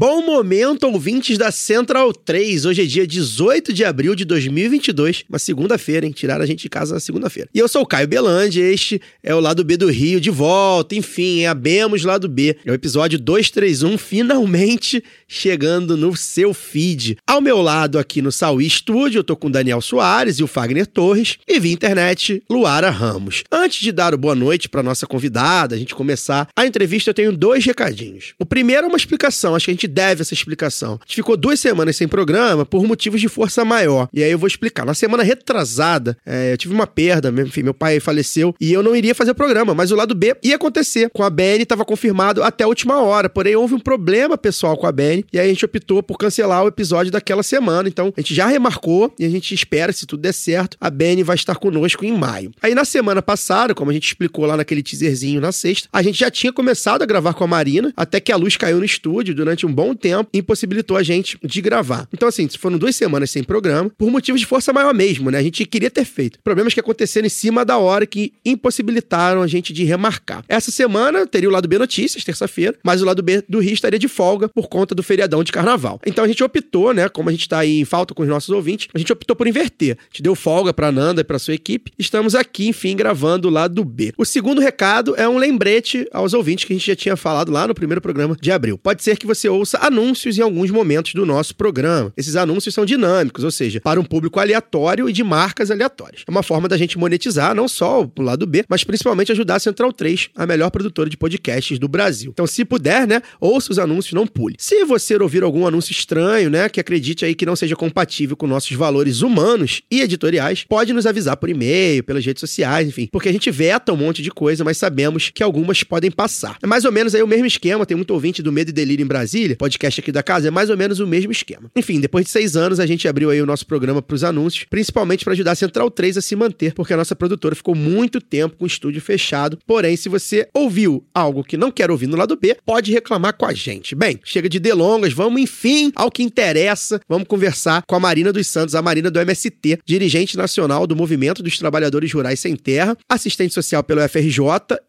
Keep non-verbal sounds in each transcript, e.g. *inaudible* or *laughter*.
Bom momento, ouvintes da Central 3. Hoje é dia 18 de abril de 2022, uma segunda-feira, hein? Tiraram a gente de casa na segunda-feira. E eu sou o Caio Belandi, este é o Lado B do Rio de volta. Enfim, é abemos Lado B. É o episódio 231, finalmente chegando no seu feed. Ao meu lado aqui no Saui Studio, eu tô com o Daniel Soares e o Fagner Torres e via internet, Luara Ramos. Antes de dar o boa noite para nossa convidada, a gente começar a entrevista, eu tenho dois recadinhos. O primeiro é uma explicação, acho que a gente deve essa explicação. A gente ficou duas semanas sem programa por motivos de força maior. E aí eu vou explicar. Na semana retrasada, é, eu tive uma perda, enfim, meu pai faleceu e eu não iria fazer o programa, mas o lado B ia acontecer. Com a BN estava confirmado até a última hora, porém houve um problema pessoal com a BN e aí a gente optou por cancelar o episódio daquela semana. Então a gente já remarcou e a gente espera, se tudo der certo, a BN vai estar conosco em maio. Aí na semana passada, como a gente explicou lá naquele teaserzinho na sexta, a gente já tinha começado a gravar com a Marina, até que a luz caiu no estúdio durante um bom tempo e impossibilitou a gente de gravar. Então, assim, foram duas semanas sem programa, por motivos de força maior mesmo, né? A gente queria ter feito. Problemas que aconteceram em cima da hora que impossibilitaram a gente de remarcar. Essa semana teria o lado B Notícias, terça-feira, mas o lado B do Rio estaria de folga por conta do feriadão de carnaval. Então a gente optou, né? Como a gente tá aí em falta com os nossos ouvintes, a gente optou por inverter. A gente deu folga pra Nanda e pra sua equipe. Estamos aqui, enfim, gravando o lado B. O segundo recado é um lembrete aos ouvintes que a gente já tinha falado lá no primeiro programa de abril. Pode ser que você ouça anúncios em alguns momentos do nosso programa. Esses anúncios são dinâmicos, ou seja, para um público aleatório e de marcas aleatórias. É uma forma da gente monetizar não só o lado B, mas principalmente ajudar a Central 3, a melhor produtora de podcasts do Brasil. Então, se puder, né, ouça os anúncios, não pule. Se você ouvir algum anúncio estranho, né, que acredite aí que não seja compatível com nossos valores humanos e editoriais, pode nos avisar por e-mail, pelas redes sociais, enfim, porque a gente veta um monte de coisa, mas sabemos que algumas podem passar. É mais ou menos aí o mesmo esquema, tem muito ouvinte do Medo e Delírio em Brasília, podcast aqui da casa, é mais ou menos o mesmo esquema. Enfim, depois de seis anos, a gente abriu aí o nosso programa para os anúncios, principalmente para ajudar a Central 3 a se manter, porque a nossa produtora ficou muito tempo com o estúdio fechado. Porém, se você ouviu algo que não quer ouvir no lado B, pode reclamar com a gente. Bem, chega de delongas, vamos enfim ao que interessa. Vamos conversar com a Marina dos Santos, a Marina do MST, dirigente nacional do Movimento dos Trabalhadores Rurais Sem Terra, assistente social pelo FRJ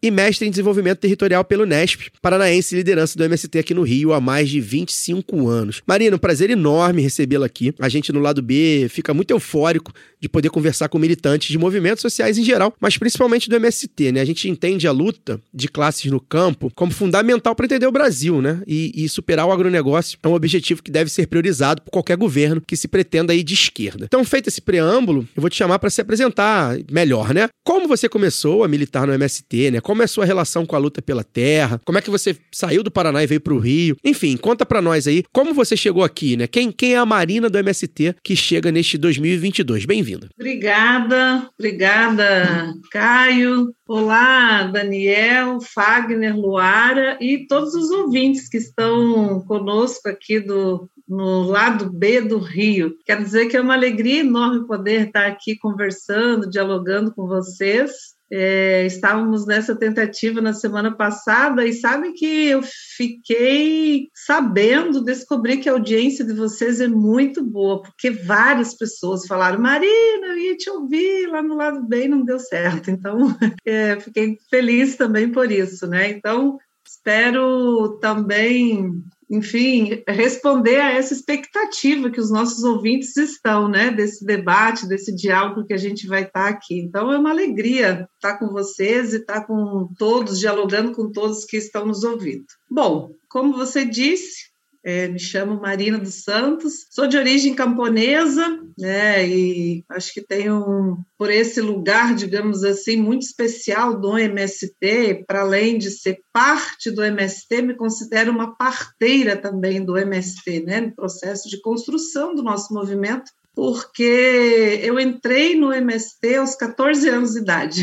e mestre em desenvolvimento territorial pelo NESP, paranaense e liderança do MST aqui no Rio há mais de 25 anos. Marina, um prazer enorme recebê-la aqui. A gente no lado B fica muito eufórico de poder conversar com militantes de movimentos sociais em geral, mas principalmente do MST, né? A gente entende a luta de classes no campo como fundamental para entender o Brasil, né? E, e superar o agronegócio é um objetivo que deve ser priorizado por qualquer governo que se pretenda ir de esquerda. Então, feito esse preâmbulo, eu vou te chamar para se apresentar melhor, né? Como você começou a militar no MST, né? Como é a sua relação com a luta pela terra? Como é que você saiu do Paraná e veio para o Rio? Enfim, conta para nós aí como você chegou aqui, né? Quem, quem é a Marina do MST que chega neste 2022? Bem-vinda. Obrigada, obrigada, Caio. Olá, Daniel, Fagner, Luara e todos os ouvintes que estão conosco aqui do no lado B do Rio. Quero dizer que é uma alegria enorme poder estar aqui conversando, dialogando com vocês. É, estávamos nessa tentativa na semana passada e sabe que eu fiquei sabendo, descobri que a audiência de vocês é muito boa, porque várias pessoas falaram, Marina, eu ia te ouvir lá no lado bem, não deu certo. Então, *laughs* é, fiquei feliz também por isso, né? Então, espero também enfim, responder a essa expectativa que os nossos ouvintes estão, né, desse debate, desse diálogo que a gente vai estar aqui. Então, é uma alegria estar com vocês e estar com todos, dialogando com todos que estão nos ouvindo. Bom, como você disse, é, me chamo Marina dos Santos, sou de origem camponesa, né, e acho que tenho, por esse lugar, digamos assim, muito especial do MST, para além de ser parte do MST, me considero uma parteira também do MST, né, no processo de construção do nosso movimento, porque eu entrei no MST aos 14 anos de idade.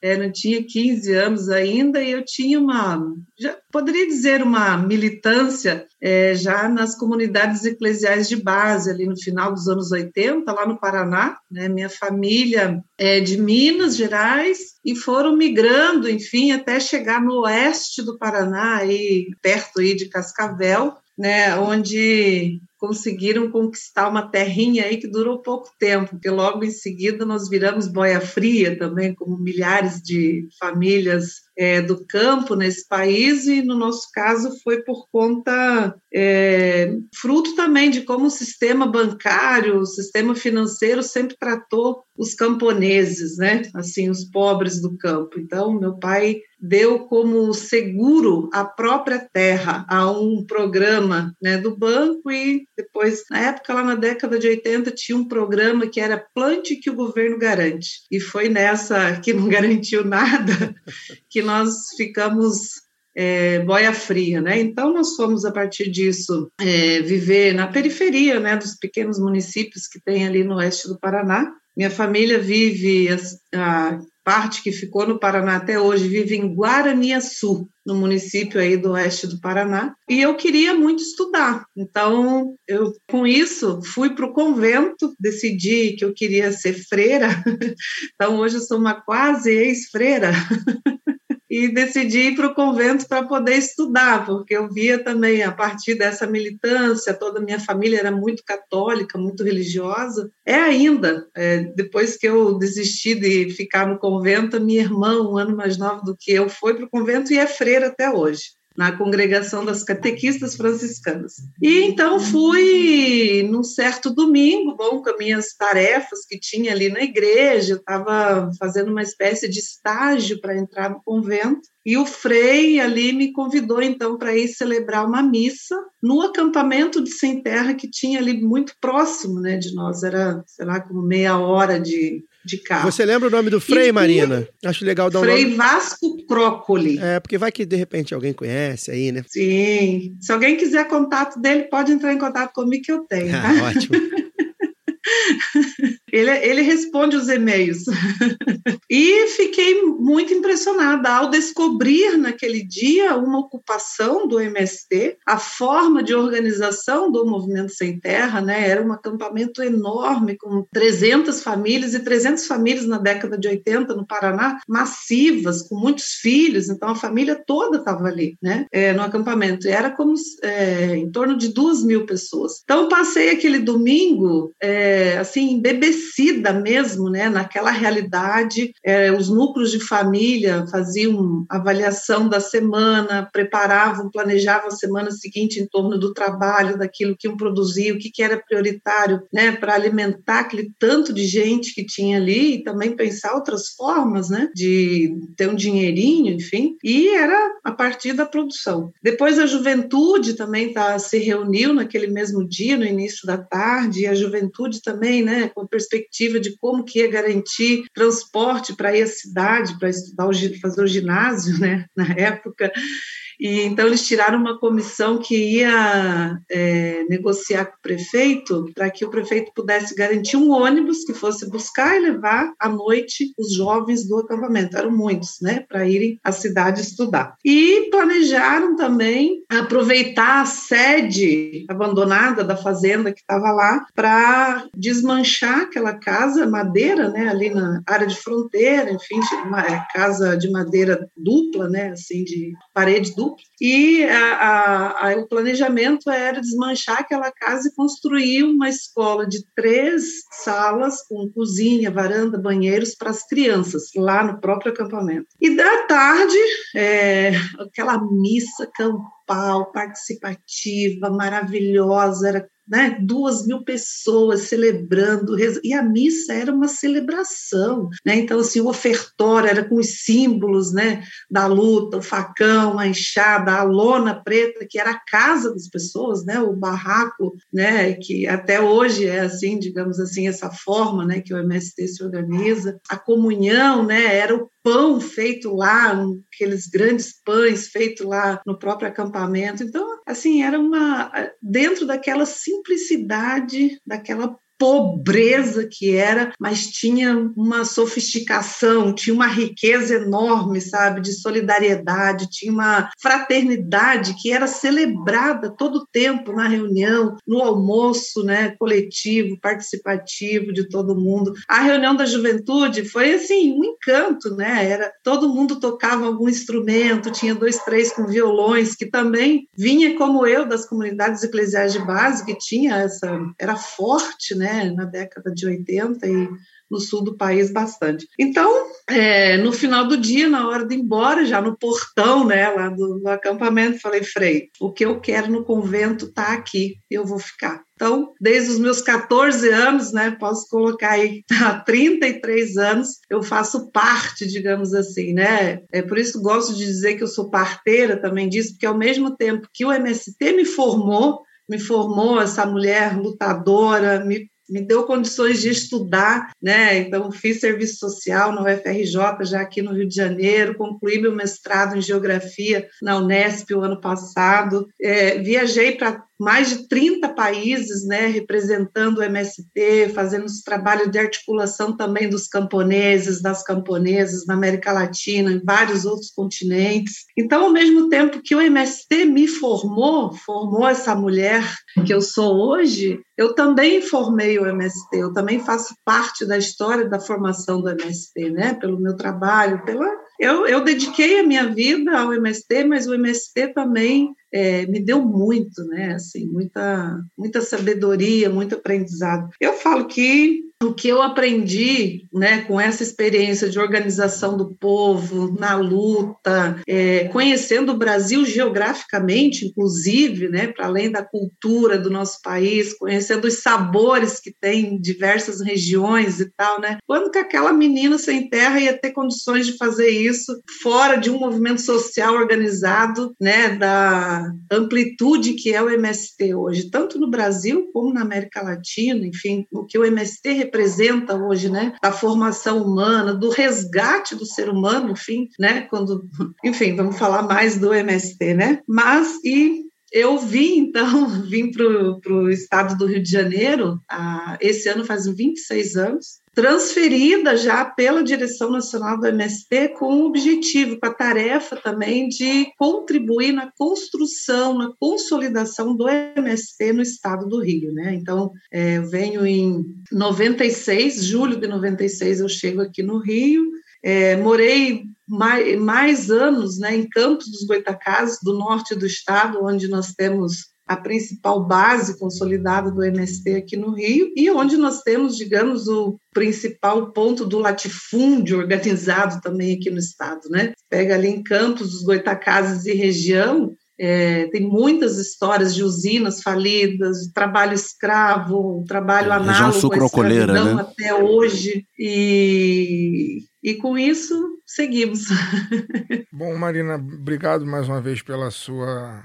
Eu *laughs* não tinha 15 anos ainda e eu tinha uma, já poderia dizer, uma militância é, já nas comunidades eclesiais de base, ali no final dos anos 80, lá no Paraná. Né? Minha família é de Minas Gerais e foram migrando, enfim, até chegar no oeste do Paraná, aí, perto aí de Cascavel, né, onde conseguiram conquistar uma terrinha aí que durou pouco tempo, porque logo em seguida nós viramos boia fria também, como milhares de famílias é, do campo nesse país, e no nosso caso foi por conta, é, fruto também de como o sistema bancário, o sistema financeiro sempre tratou os camponeses, né? Assim, os pobres do campo. Então, meu pai deu como seguro a própria terra a um programa né, do banco e depois, na época, lá na década de 80, tinha um programa que era Plante que o governo garante. E foi nessa que não *laughs* garantiu nada que nós ficamos é, boia fria, né? Então nós fomos a partir disso é, viver na periferia, né, dos pequenos municípios que tem ali no oeste do Paraná. Minha família vive a, a parte que ficou no Paraná até hoje vive em Guaraniaçu, no município aí do oeste do Paraná, e eu queria muito estudar. Então, eu com isso fui para o convento, decidi que eu queria ser freira. *laughs* Então, hoje eu sou uma quase ex-freira. *laughs* e decidi ir para o convento para poder estudar, porque eu via também, a partir dessa militância, toda a minha família era muito católica, muito religiosa. É ainda, é, depois que eu desisti de ficar no convento, minha irmã, um ano mais nova do que eu, foi para o convento e é freira até hoje na congregação das catequistas franciscanas. E então fui num certo domingo, bom, com as minhas tarefas que tinha ali na igreja, estava fazendo uma espécie de estágio para entrar no convento, e o Frei ali me convidou então para ir celebrar uma missa no acampamento de sem terra que tinha ali muito próximo, né, de nós, era, sei lá, como meia hora de de carro. Você lembra o nome do Frei, e, Marina? Acho legal dar um Frei nome. Vasco Crócoli. É, porque vai que de repente alguém conhece aí, né? Sim. Se alguém quiser contato dele, pode entrar em contato comigo que eu tenho. Ah, tá? ótimo. *laughs* Ele, ele responde os e-mails. *laughs* e fiquei muito impressionada ao descobrir naquele dia uma ocupação do MST, a forma de organização do Movimento Sem Terra, né? Era um acampamento enorme com 300 famílias e 300 famílias na década de 80 no Paraná, massivas, com muitos filhos, então a família toda estava ali, né? É, no acampamento. E era como é, em torno de duas mil pessoas. Então passei aquele domingo, é, assim, BBC estabelecida mesmo, né, naquela realidade. É, os núcleos de família faziam avaliação da semana, preparavam, planejavam a semana seguinte em torno do trabalho, daquilo que iam produzir, o que, que era prioritário, né, para alimentar aquele tanto de gente que tinha ali e também pensar outras formas, né, de ter um dinheirinho, enfim. E era a partir da produção. Depois a juventude também tá, se reuniu naquele mesmo dia, no início da tarde, e a juventude também, né, com perspectiva de como que ia garantir transporte para ir à cidade, para estudar, fazer o ginásio, né, na época. E então eles tiraram uma comissão que ia é, negociar com o prefeito para que o prefeito pudesse garantir um ônibus que fosse buscar e levar à noite os jovens do acampamento. Eram muitos, né, para irem à cidade estudar. E planejaram também aproveitar a sede abandonada da fazenda que estava lá para desmanchar aquela casa madeira, né, ali na área de fronteira, enfim, uma é, casa de madeira dupla, né, assim de parede dupla e a, a, o planejamento era desmanchar aquela casa e construir uma escola de três salas, com cozinha, varanda, banheiros para as crianças, lá no próprio acampamento. E da tarde, é, aquela missa campal, participativa, maravilhosa, era né, duas mil pessoas celebrando, e a missa era uma celebração, né, então assim, o ofertório era com os símbolos, né, da luta, o facão, a enxada, a lona preta, que era a casa das pessoas, né, o barraco, né, que até hoje é assim, digamos assim, essa forma, né, que o MST se organiza, a comunhão, né, era o pão feito lá, aqueles grandes pães feitos lá no próprio acampamento. Então, assim, era uma dentro daquela simplicidade, daquela pobreza que era, mas tinha uma sofisticação, tinha uma riqueza enorme, sabe, de solidariedade, tinha uma fraternidade que era celebrada todo o tempo na reunião, no almoço, né, coletivo, participativo de todo mundo. A reunião da juventude foi assim, um encanto, né? Era todo mundo tocava algum instrumento, tinha dois, três com violões, que também vinha como eu das comunidades eclesiais de base, que tinha essa, era forte, né, na década de 80 e no sul do país bastante. Então, é, no final do dia, na hora de ir embora, já no portão, né, lá do, do acampamento, falei, Frei, o que eu quero no convento está aqui, eu vou ficar. Então, desde os meus 14 anos, né, posso colocar aí *laughs* há 33 anos, eu faço parte, digamos assim, né? É por isso gosto de dizer que eu sou parteira também disso, porque ao mesmo tempo que o MST me formou, me formou essa mulher lutadora, me me deu condições de estudar, né? Então, fiz serviço social no UFRJ, já aqui no Rio de Janeiro, concluí meu mestrado em Geografia na Unesp o ano passado, é, viajei para mais de 30 países, né, representando o MST, fazendo esse trabalho de articulação também dos camponeses, das camponesas na América Latina, em vários outros continentes. Então, ao mesmo tempo que o MST me formou, formou essa mulher que eu sou hoje, eu também formei o MST, eu também faço parte da história da formação do MST, né, pelo meu trabalho, pela eu, eu dediquei a minha vida ao MST, mas o MST também é, me deu muito, né? Assim, muita, muita sabedoria, muito aprendizado. Eu falo que o que eu aprendi né, com essa experiência de organização do povo, na luta, é, conhecendo o Brasil geograficamente, inclusive, né, para além da cultura do nosso país, conhecendo os sabores que tem em diversas regiões e tal, né? Quando que aquela menina sem terra ia ter condições de fazer isso fora de um movimento social organizado, né, da amplitude que é o MST hoje, tanto no Brasil como na América Latina, enfim, o que o MST representa hoje, né, da formação humana, do resgate do ser humano, enfim, né, quando, enfim, vamos falar mais do MST, né, mas e eu vim, então, *laughs* vim para o estado do Rio de Janeiro, ah, esse ano faz 26 anos, transferida já pela direção nacional do MST com o objetivo, com a tarefa também de contribuir na construção, na consolidação do MST no estado do Rio, né? Então, é, eu venho em 96, julho de 96 eu chego aqui no Rio, é, morei mais, mais, anos né, em Campos dos Goitacazes, do norte do estado, onde nós temos a principal base consolidada do MST aqui no Rio e onde nós temos, digamos, o principal ponto do latifúndio organizado também aqui no estado, né? Pega ali em Campos, os Goitacazes e região, é, tem muitas histórias de usinas falidas, de trabalho escravo, trabalho análogo à né? até hoje, e, e com isso seguimos. *laughs* Bom, Marina, obrigado mais uma vez pela sua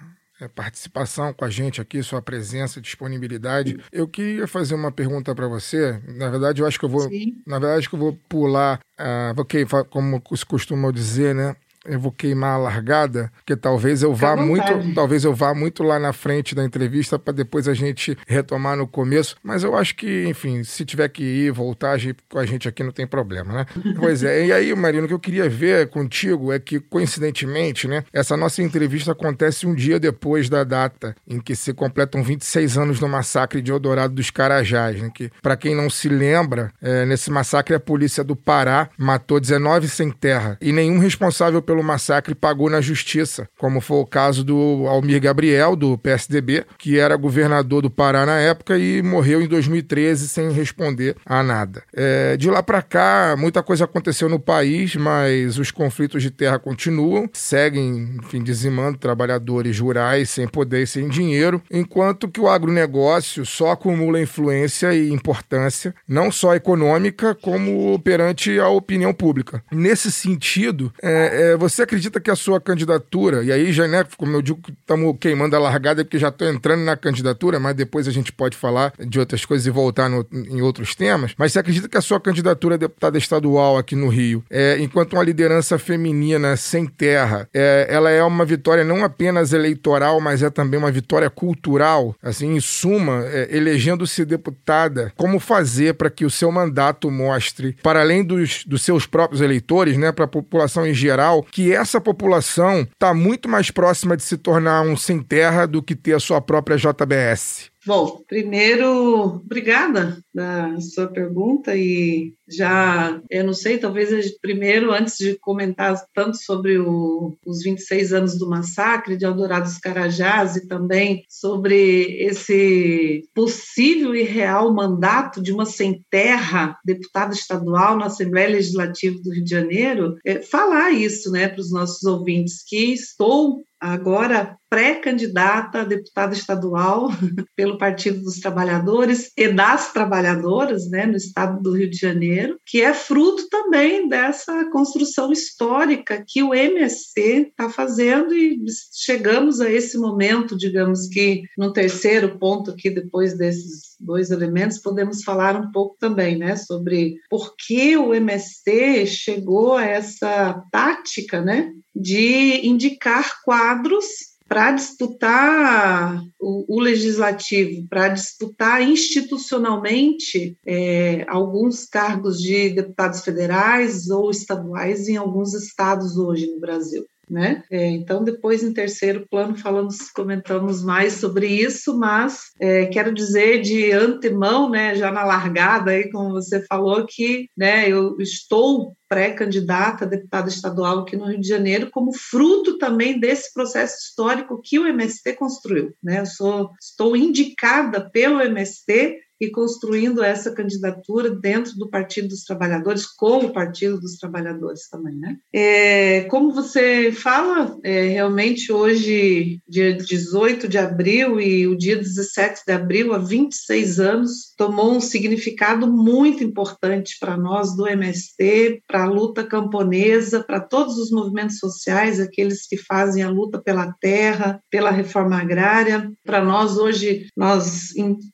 participação com a gente aqui, sua presença, disponibilidade. Eu queria fazer uma pergunta para você. Na verdade, eu acho que eu vou, Sim. na verdade, que eu vou pular, uh, ok, como se costuma dizer, né? Eu vou queimar a largada, porque talvez eu vá muito, talvez eu vá muito lá na frente da entrevista para depois a gente retomar no começo, mas eu acho que, enfim, se tiver que ir, voltar com a gente aqui não tem problema, né? *laughs* pois é. E aí, Marino, o que eu queria ver contigo é que coincidentemente, né, essa nossa entrevista acontece um dia depois da data em que se completam 26 anos do massacre de Eldorado dos Carajás, né, que para quem não se lembra, é, nesse massacre a polícia do Pará matou 19 sem terra e nenhum responsável pelo pelo massacre pagou na justiça, como foi o caso do Almir Gabriel, do PSDB, que era governador do Pará na época e morreu em 2013 sem responder a nada. É, de lá para cá, muita coisa aconteceu no país, mas os conflitos de terra continuam, seguem, enfim, dizimando trabalhadores rurais sem poder e sem dinheiro, enquanto que o agronegócio só acumula influência e importância, não só econômica, como perante a opinião pública. Nesse sentido, é, é, você acredita que a sua candidatura, e aí já, né, como eu digo, estamos queimando a largada porque já estou entrando na candidatura, mas depois a gente pode falar de outras coisas e voltar no, em outros temas. Mas você acredita que a sua candidatura a deputada estadual aqui no Rio, é, enquanto uma liderança feminina sem terra, é, ela é uma vitória não apenas eleitoral, mas é também uma vitória cultural? Assim, em suma, é, elegendo-se deputada, como fazer para que o seu mandato mostre, para além dos, dos seus próprios eleitores, né, para a população em geral, que essa população está muito mais próxima de se tornar um sem terra do que ter a sua própria JBS? Bom, primeiro, obrigada da sua pergunta e já, eu não sei, talvez primeiro, antes de comentar tanto sobre o, os 26 anos do massacre de Eldorado dos Carajás e também sobre esse possível e real mandato de uma sem terra deputada estadual na Assembleia Legislativa do Rio de Janeiro, é, falar isso né, para os nossos ouvintes, que estou agora pré-candidata a deputada estadual *laughs* pelo Partido dos Trabalhadores e das Trabalhadoras, né, no estado do Rio de Janeiro, que é fruto também dessa construção histórica que o MSC está fazendo e chegamos a esse momento, digamos que no terceiro ponto aqui, depois desses dois elementos, podemos falar um pouco também, né, sobre por que o MST chegou a essa tática, né, de indicar quadros para disputar o, o legislativo, para disputar institucionalmente é, alguns cargos de deputados federais ou estaduais em alguns estados hoje no Brasil. Né? É, então, depois, em terceiro plano, falamos, comentamos mais sobre isso, mas é, quero dizer de antemão, né, já na largada, aí, como você falou, que né, eu estou pré-candidata a deputada estadual aqui no Rio de Janeiro, como fruto também desse processo histórico que o MST construiu. Né? Eu sou, estou indicada pelo MST e construindo essa candidatura dentro do Partido dos Trabalhadores, com o Partido dos Trabalhadores também, né? É, como você fala, é, realmente hoje, dia 18 de abril e o dia 17 de abril, há 26 anos, tomou um significado muito importante para nós do MST, para a luta camponesa, para todos os movimentos sociais, aqueles que fazem a luta pela terra, pela reforma agrária. Para nós, hoje, nós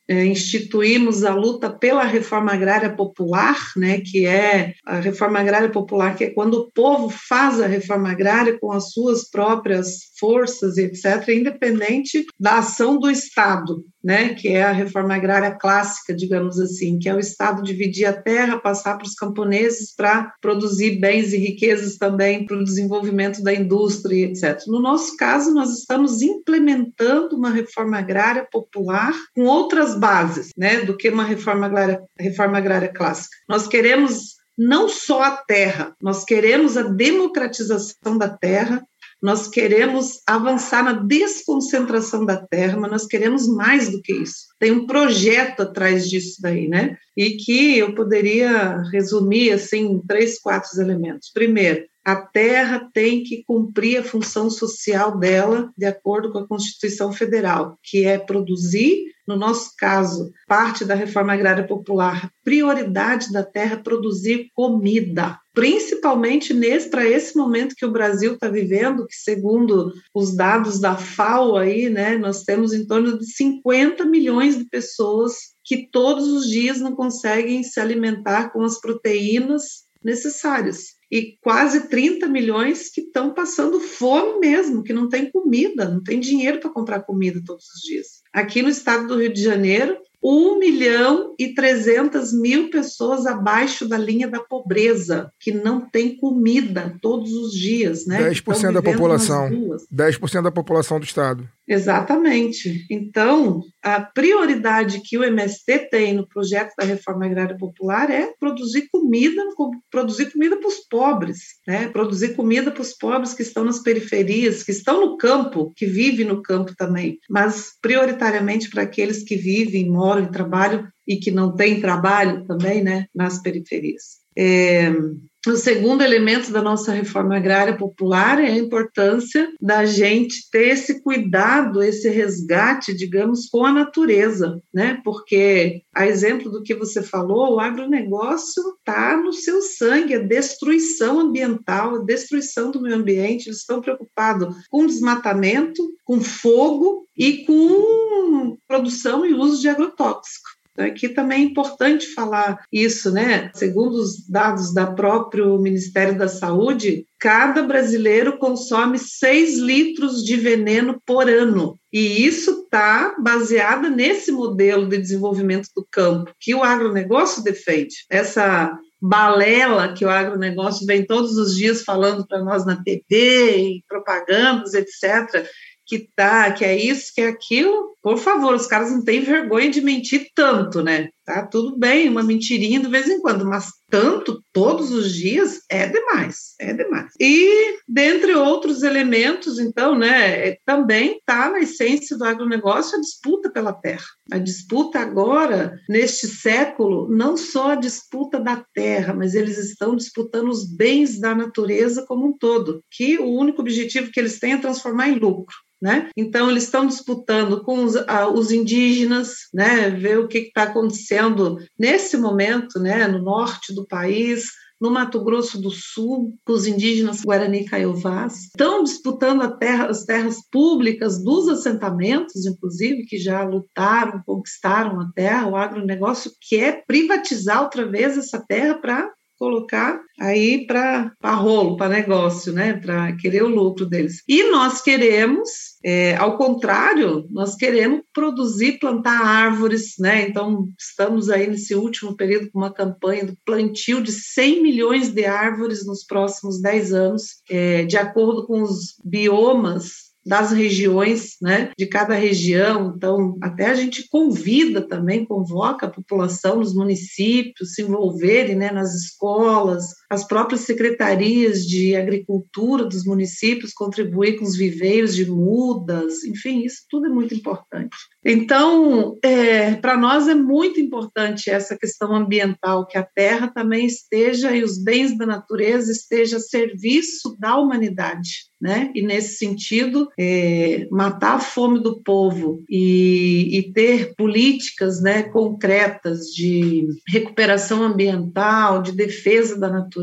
é, instituímos concluímos a luta pela reforma agrária popular, né, que é a reforma agrária popular, que é quando o povo faz a reforma agrária com as suas próprias forças, etc., independente da ação do Estado, né, que é a reforma agrária clássica, digamos assim, que é o Estado dividir a terra, passar para os camponeses para produzir bens e riquezas também para o desenvolvimento da indústria, etc. No nosso caso, nós estamos implementando uma reforma agrária popular com outras bases, né, do que uma reforma agrária, reforma agrária clássica. Nós queremos não só a terra, nós queremos a democratização da terra, nós queremos avançar na desconcentração da terra, mas nós queremos mais do que isso. Tem um projeto atrás disso daí, né? E que eu poderia resumir assim em três, quatro elementos. Primeiro, a terra tem que cumprir a função social dela de acordo com a Constituição Federal, que é produzir no nosso caso, parte da reforma agrária popular, prioridade da terra produzir comida, principalmente nesse para esse momento que o Brasil está vivendo, que segundo os dados da FAO aí, né, nós temos em torno de 50 milhões de pessoas que todos os dias não conseguem se alimentar com as proteínas necessárias e quase 30 milhões que estão passando fome mesmo, que não tem comida, não tem dinheiro para comprar comida todos os dias. Aqui no estado do Rio de Janeiro, 1 milhão e 300 mil pessoas abaixo da linha da pobreza, que não tem comida todos os dias, né? 10% da população. 10% da população do estado. Exatamente. Então, a prioridade que o MST tem no projeto da reforma agrária popular é produzir comida, produzir comida para os pobres, né? Produzir comida para os pobres que estão nas periferias, que estão no campo, que vivem no campo também, mas prioritariamente para aqueles que vivem, moram e trabalham e que não têm trabalho também, né, nas periferias. É, o segundo elemento da nossa reforma agrária popular é a importância da gente ter esse cuidado, esse resgate, digamos, com a natureza, né? Porque, a exemplo do que você falou, o agronegócio está no seu sangue, a destruição ambiental, a destruição do meio ambiente, eles estão preocupados com desmatamento, com fogo e com produção e uso de agrotóxico. Então, aqui também é importante falar isso, né? Segundo os dados da próprio Ministério da Saúde, cada brasileiro consome 6 litros de veneno por ano. E isso está baseado nesse modelo de desenvolvimento do campo que o agronegócio defende. Essa balela que o agronegócio vem todos os dias falando para nós na TV, e propagandas, etc que tá, que é isso, que é aquilo. Por favor, os caras não têm vergonha de mentir tanto, né? Tá tudo bem, uma mentirinha de vez em quando, mas tanto todos os dias é demais, é demais. E dentre outros elementos, então, né, também está na essência do agronegócio a disputa pela terra. A disputa agora, neste século, não só a disputa da terra, mas eles estão disputando os bens da natureza como um todo, que o único objetivo que eles têm é transformar em lucro. Né? Então, eles estão disputando com os, ah, os indígenas, né? ver o que está acontecendo nesse momento né? no norte do país, no Mato Grosso do Sul, com os indígenas Guarani Caiovás, estão disputando terra, as terras públicas dos assentamentos, inclusive, que já lutaram, conquistaram a terra, o agronegócio quer privatizar outra vez essa terra para colocar aí para rolo, para negócio, né? Para querer o lucro deles. E nós queremos, é, ao contrário, nós queremos produzir, plantar árvores, né? Então, estamos aí nesse último período com uma campanha do plantio de 100 milhões de árvores nos próximos 10 anos, é, de acordo com os biomas das regiões, né, de cada região. Então, até a gente convida também, convoca a população nos municípios se envolverem, né, nas escolas, as próprias secretarias de agricultura dos municípios contribuir com os viveiros de mudas, enfim, isso tudo é muito importante. Então, é, para nós é muito importante essa questão ambiental, que a terra também esteja e os bens da natureza estejam a serviço da humanidade né? E nesse sentido, é, matar a fome do povo e, e, ter políticas, né, concretas de recuperação ambiental, de defesa da natureza,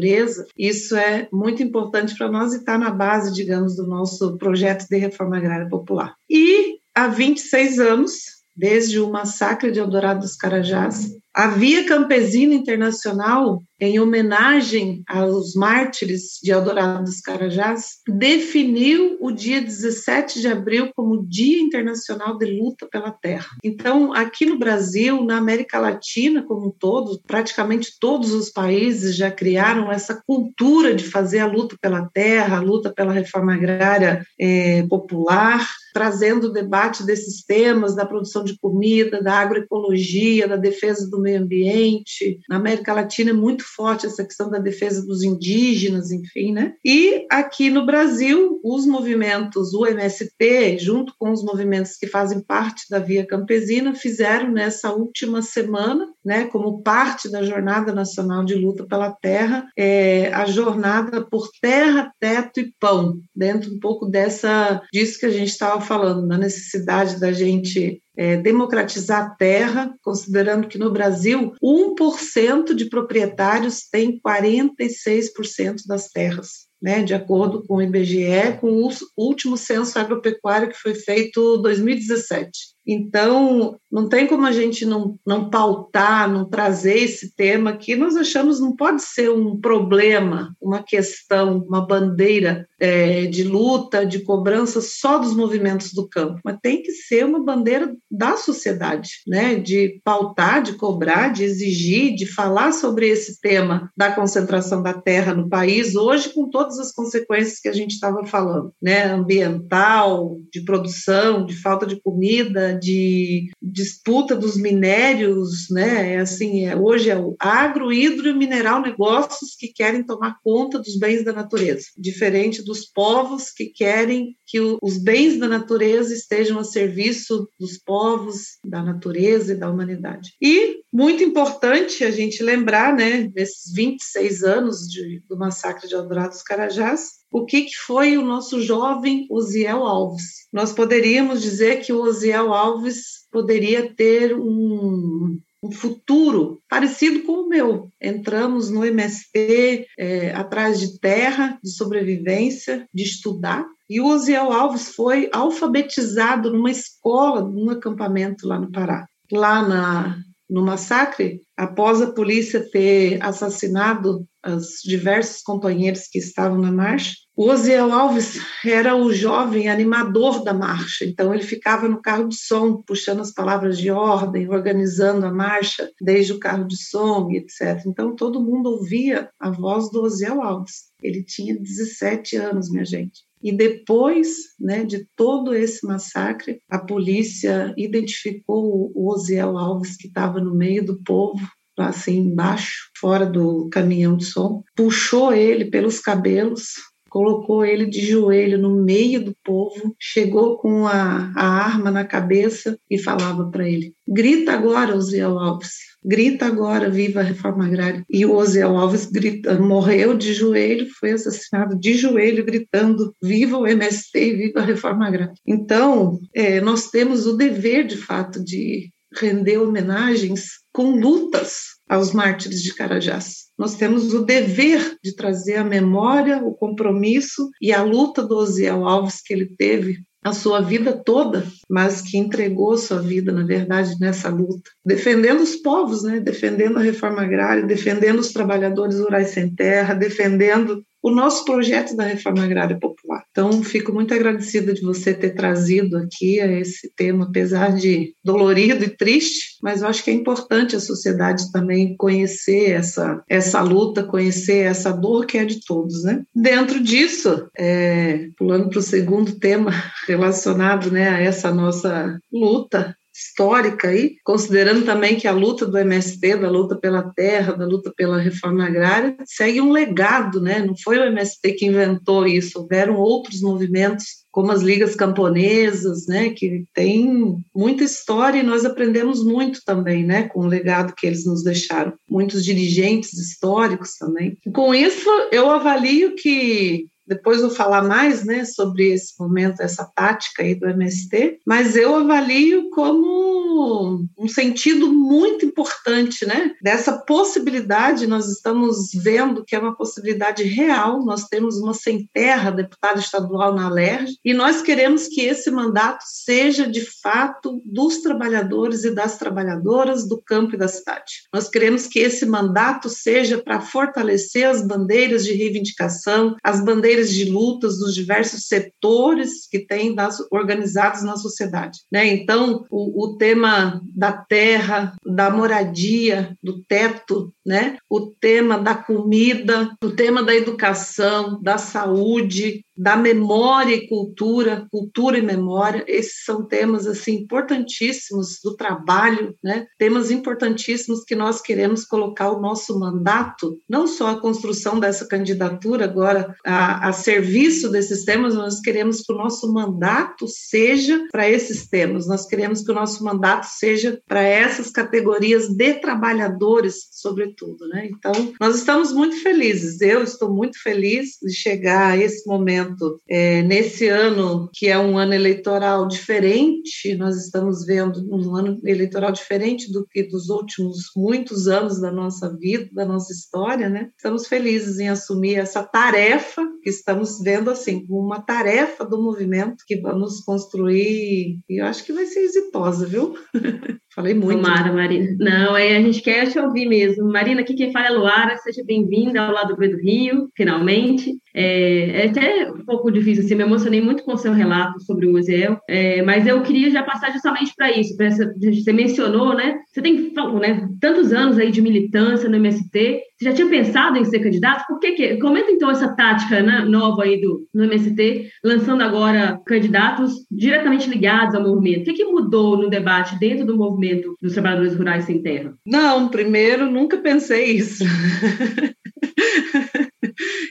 isso é muito importante para nós e está na base, digamos, do nosso projeto de reforma agrária popular. E há 26 anos, desde o massacre de Eldorado dos Carajás, a Via Campesina Internacional em homenagem aos mártires de Eldorado dos Carajás, definiu o dia 17 de abril como Dia Internacional de Luta pela Terra. Então, aqui no Brasil, na América Latina como um todo, praticamente todos os países já criaram essa cultura de fazer a luta pela terra, a luta pela reforma agrária é, popular, trazendo o debate desses temas da produção de comida, da agroecologia, da defesa do meio ambiente. Na América Latina é muito forte essa questão da defesa dos indígenas, enfim, né? E aqui no Brasil, os movimentos, o MST, junto com os movimentos que fazem parte da Via Campesina, fizeram nessa última semana, né, como parte da Jornada Nacional de Luta pela Terra, é, a jornada por terra, teto e pão, dentro um pouco dessa disso que a gente estava falando, da necessidade da gente é, democratizar a terra, considerando que no Brasil 1% de proprietários tem 46% das terras. Né, de acordo com o IBGE, com o último censo agropecuário que foi feito em 2017. Então, não tem como a gente não, não pautar, não trazer esse tema que nós achamos não pode ser um problema, uma questão, uma bandeira é, de luta, de cobrança só dos movimentos do campo, mas tem que ser uma bandeira da sociedade, né? De pautar, de cobrar, de exigir, de falar sobre esse tema da concentração da terra no país hoje, com todas as consequências que a gente estava falando, né? Ambiental, de produção, de falta de comida, de disputa dos minérios, né? É assim, é, hoje é o agro, hidro e mineral negócios que querem tomar conta dos bens da natureza, diferente dos povos que querem que o, os bens da natureza estejam a serviço dos povos, da natureza e da humanidade. E muito importante a gente lembrar, né, desses 26 anos de, do massacre de Eldorado dos Carajás, o que, que foi o nosso jovem Osiel Alves. Nós poderíamos dizer que o Osiel Alves poderia ter um, um futuro parecido com o meu. Entramos no MST é, atrás de terra, de sobrevivência, de estudar. E o Osiel Alves foi alfabetizado numa escola, num acampamento lá no Pará. Lá na, no massacre, após a polícia ter assassinado os diversos companheiros que estavam na marcha, o Osiel Alves era o jovem animador da marcha, então ele ficava no carro de som, puxando as palavras de ordem, organizando a marcha desde o carro de som, etc. Então todo mundo ouvia a voz do Osiel Alves. Ele tinha 17 anos, minha gente. E depois né, de todo esse massacre, a polícia identificou o Osiel Alves, que estava no meio do povo, assim embaixo, fora do caminhão de som, puxou ele pelos cabelos, colocou ele de joelho no meio do povo, chegou com a, a arma na cabeça e falava para ele: grita agora, Osiel Alves, grita agora, viva a reforma agrária. E o Osiel Alves grita, morreu de joelho, foi assassinado de joelho, gritando: viva o MST viva a reforma agrária. Então, é, nós temos o dever, de fato, de render homenagens com lutas aos mártires de Carajás. Nós temos o dever de trazer a memória, o compromisso e a luta do Osiel Alves que ele teve a sua vida toda, mas que entregou sua vida, na verdade, nessa luta, defendendo os povos, né? defendendo a reforma agrária, defendendo os trabalhadores rurais sem terra, defendendo o nosso projeto da reforma agrária popular. Então, fico muito agradecida de você ter trazido aqui esse tema, apesar de dolorido e triste, mas eu acho que é importante a sociedade também conhecer essa, essa luta, conhecer essa dor que é de todos, né? Dentro disso, é, pulando para o segundo tema *laughs* relacionado né, a essa nossa luta histórica aí, considerando também que a luta do MST, da luta pela terra, da luta pela reforma agrária, segue um legado, né? Não foi o MST que inventou isso, houveram outros movimentos como as ligas camponesas, né, que tem muita história e nós aprendemos muito também, né, com o legado que eles nos deixaram. Muitos dirigentes históricos também. Com isso, eu avalio que depois vou falar mais né, sobre esse momento, essa tática aí do MST, mas eu avalio como um sentido muito importante né, dessa possibilidade. Nós estamos vendo que é uma possibilidade real. Nós temos uma sem terra deputada estadual na Alerj e nós queremos que esse mandato seja de fato dos trabalhadores e das trabalhadoras do campo e da cidade. Nós queremos que esse mandato seja para fortalecer as bandeiras de reivindicação, as bandeiras de lutas dos diversos setores que das, organizados na sociedade. Né? Então, o, o tema da terra, da moradia, do teto, né? o tema da comida, o tema da educação, da saúde, da memória e cultura, cultura e memória, esses são temas assim importantíssimos do trabalho, né? Temas importantíssimos que nós queremos colocar o nosso mandato, não só a construção dessa candidatura agora a, a serviço desses temas, nós queremos que o nosso mandato seja para esses temas, nós queremos que o nosso mandato seja para essas categorias de trabalhadores, sobretudo, né? Então, nós estamos muito felizes, eu estou muito feliz de chegar a esse momento momento, é, nesse ano, que é um ano eleitoral diferente, nós estamos vendo um ano eleitoral diferente do que dos últimos muitos anos da nossa vida, da nossa história, né? Estamos felizes em assumir essa tarefa que estamos vendo assim, uma tarefa do movimento que vamos construir, e eu acho que vai ser exitosa, viu? *laughs* Falei muito. Tomara, Marina. Não, é, a gente quer te ouvir mesmo. Marina, aqui quem fala é Luara, seja bem-vinda ao lado do Rio, finalmente. É, é, até um pouco difícil, assim, me emocionei muito com o seu relato sobre o museu, é, mas eu queria já passar justamente para isso, pra você mencionou, né, você tem né, tantos anos aí de militância no MST, você já tinha pensado em ser candidato? Por que que, comenta então essa tática né, nova aí do, no MST, lançando agora candidatos diretamente ligados ao movimento. O que, que mudou no debate dentro do movimento dos trabalhadores rurais sem terra? Não, primeiro, nunca pensei isso. *laughs*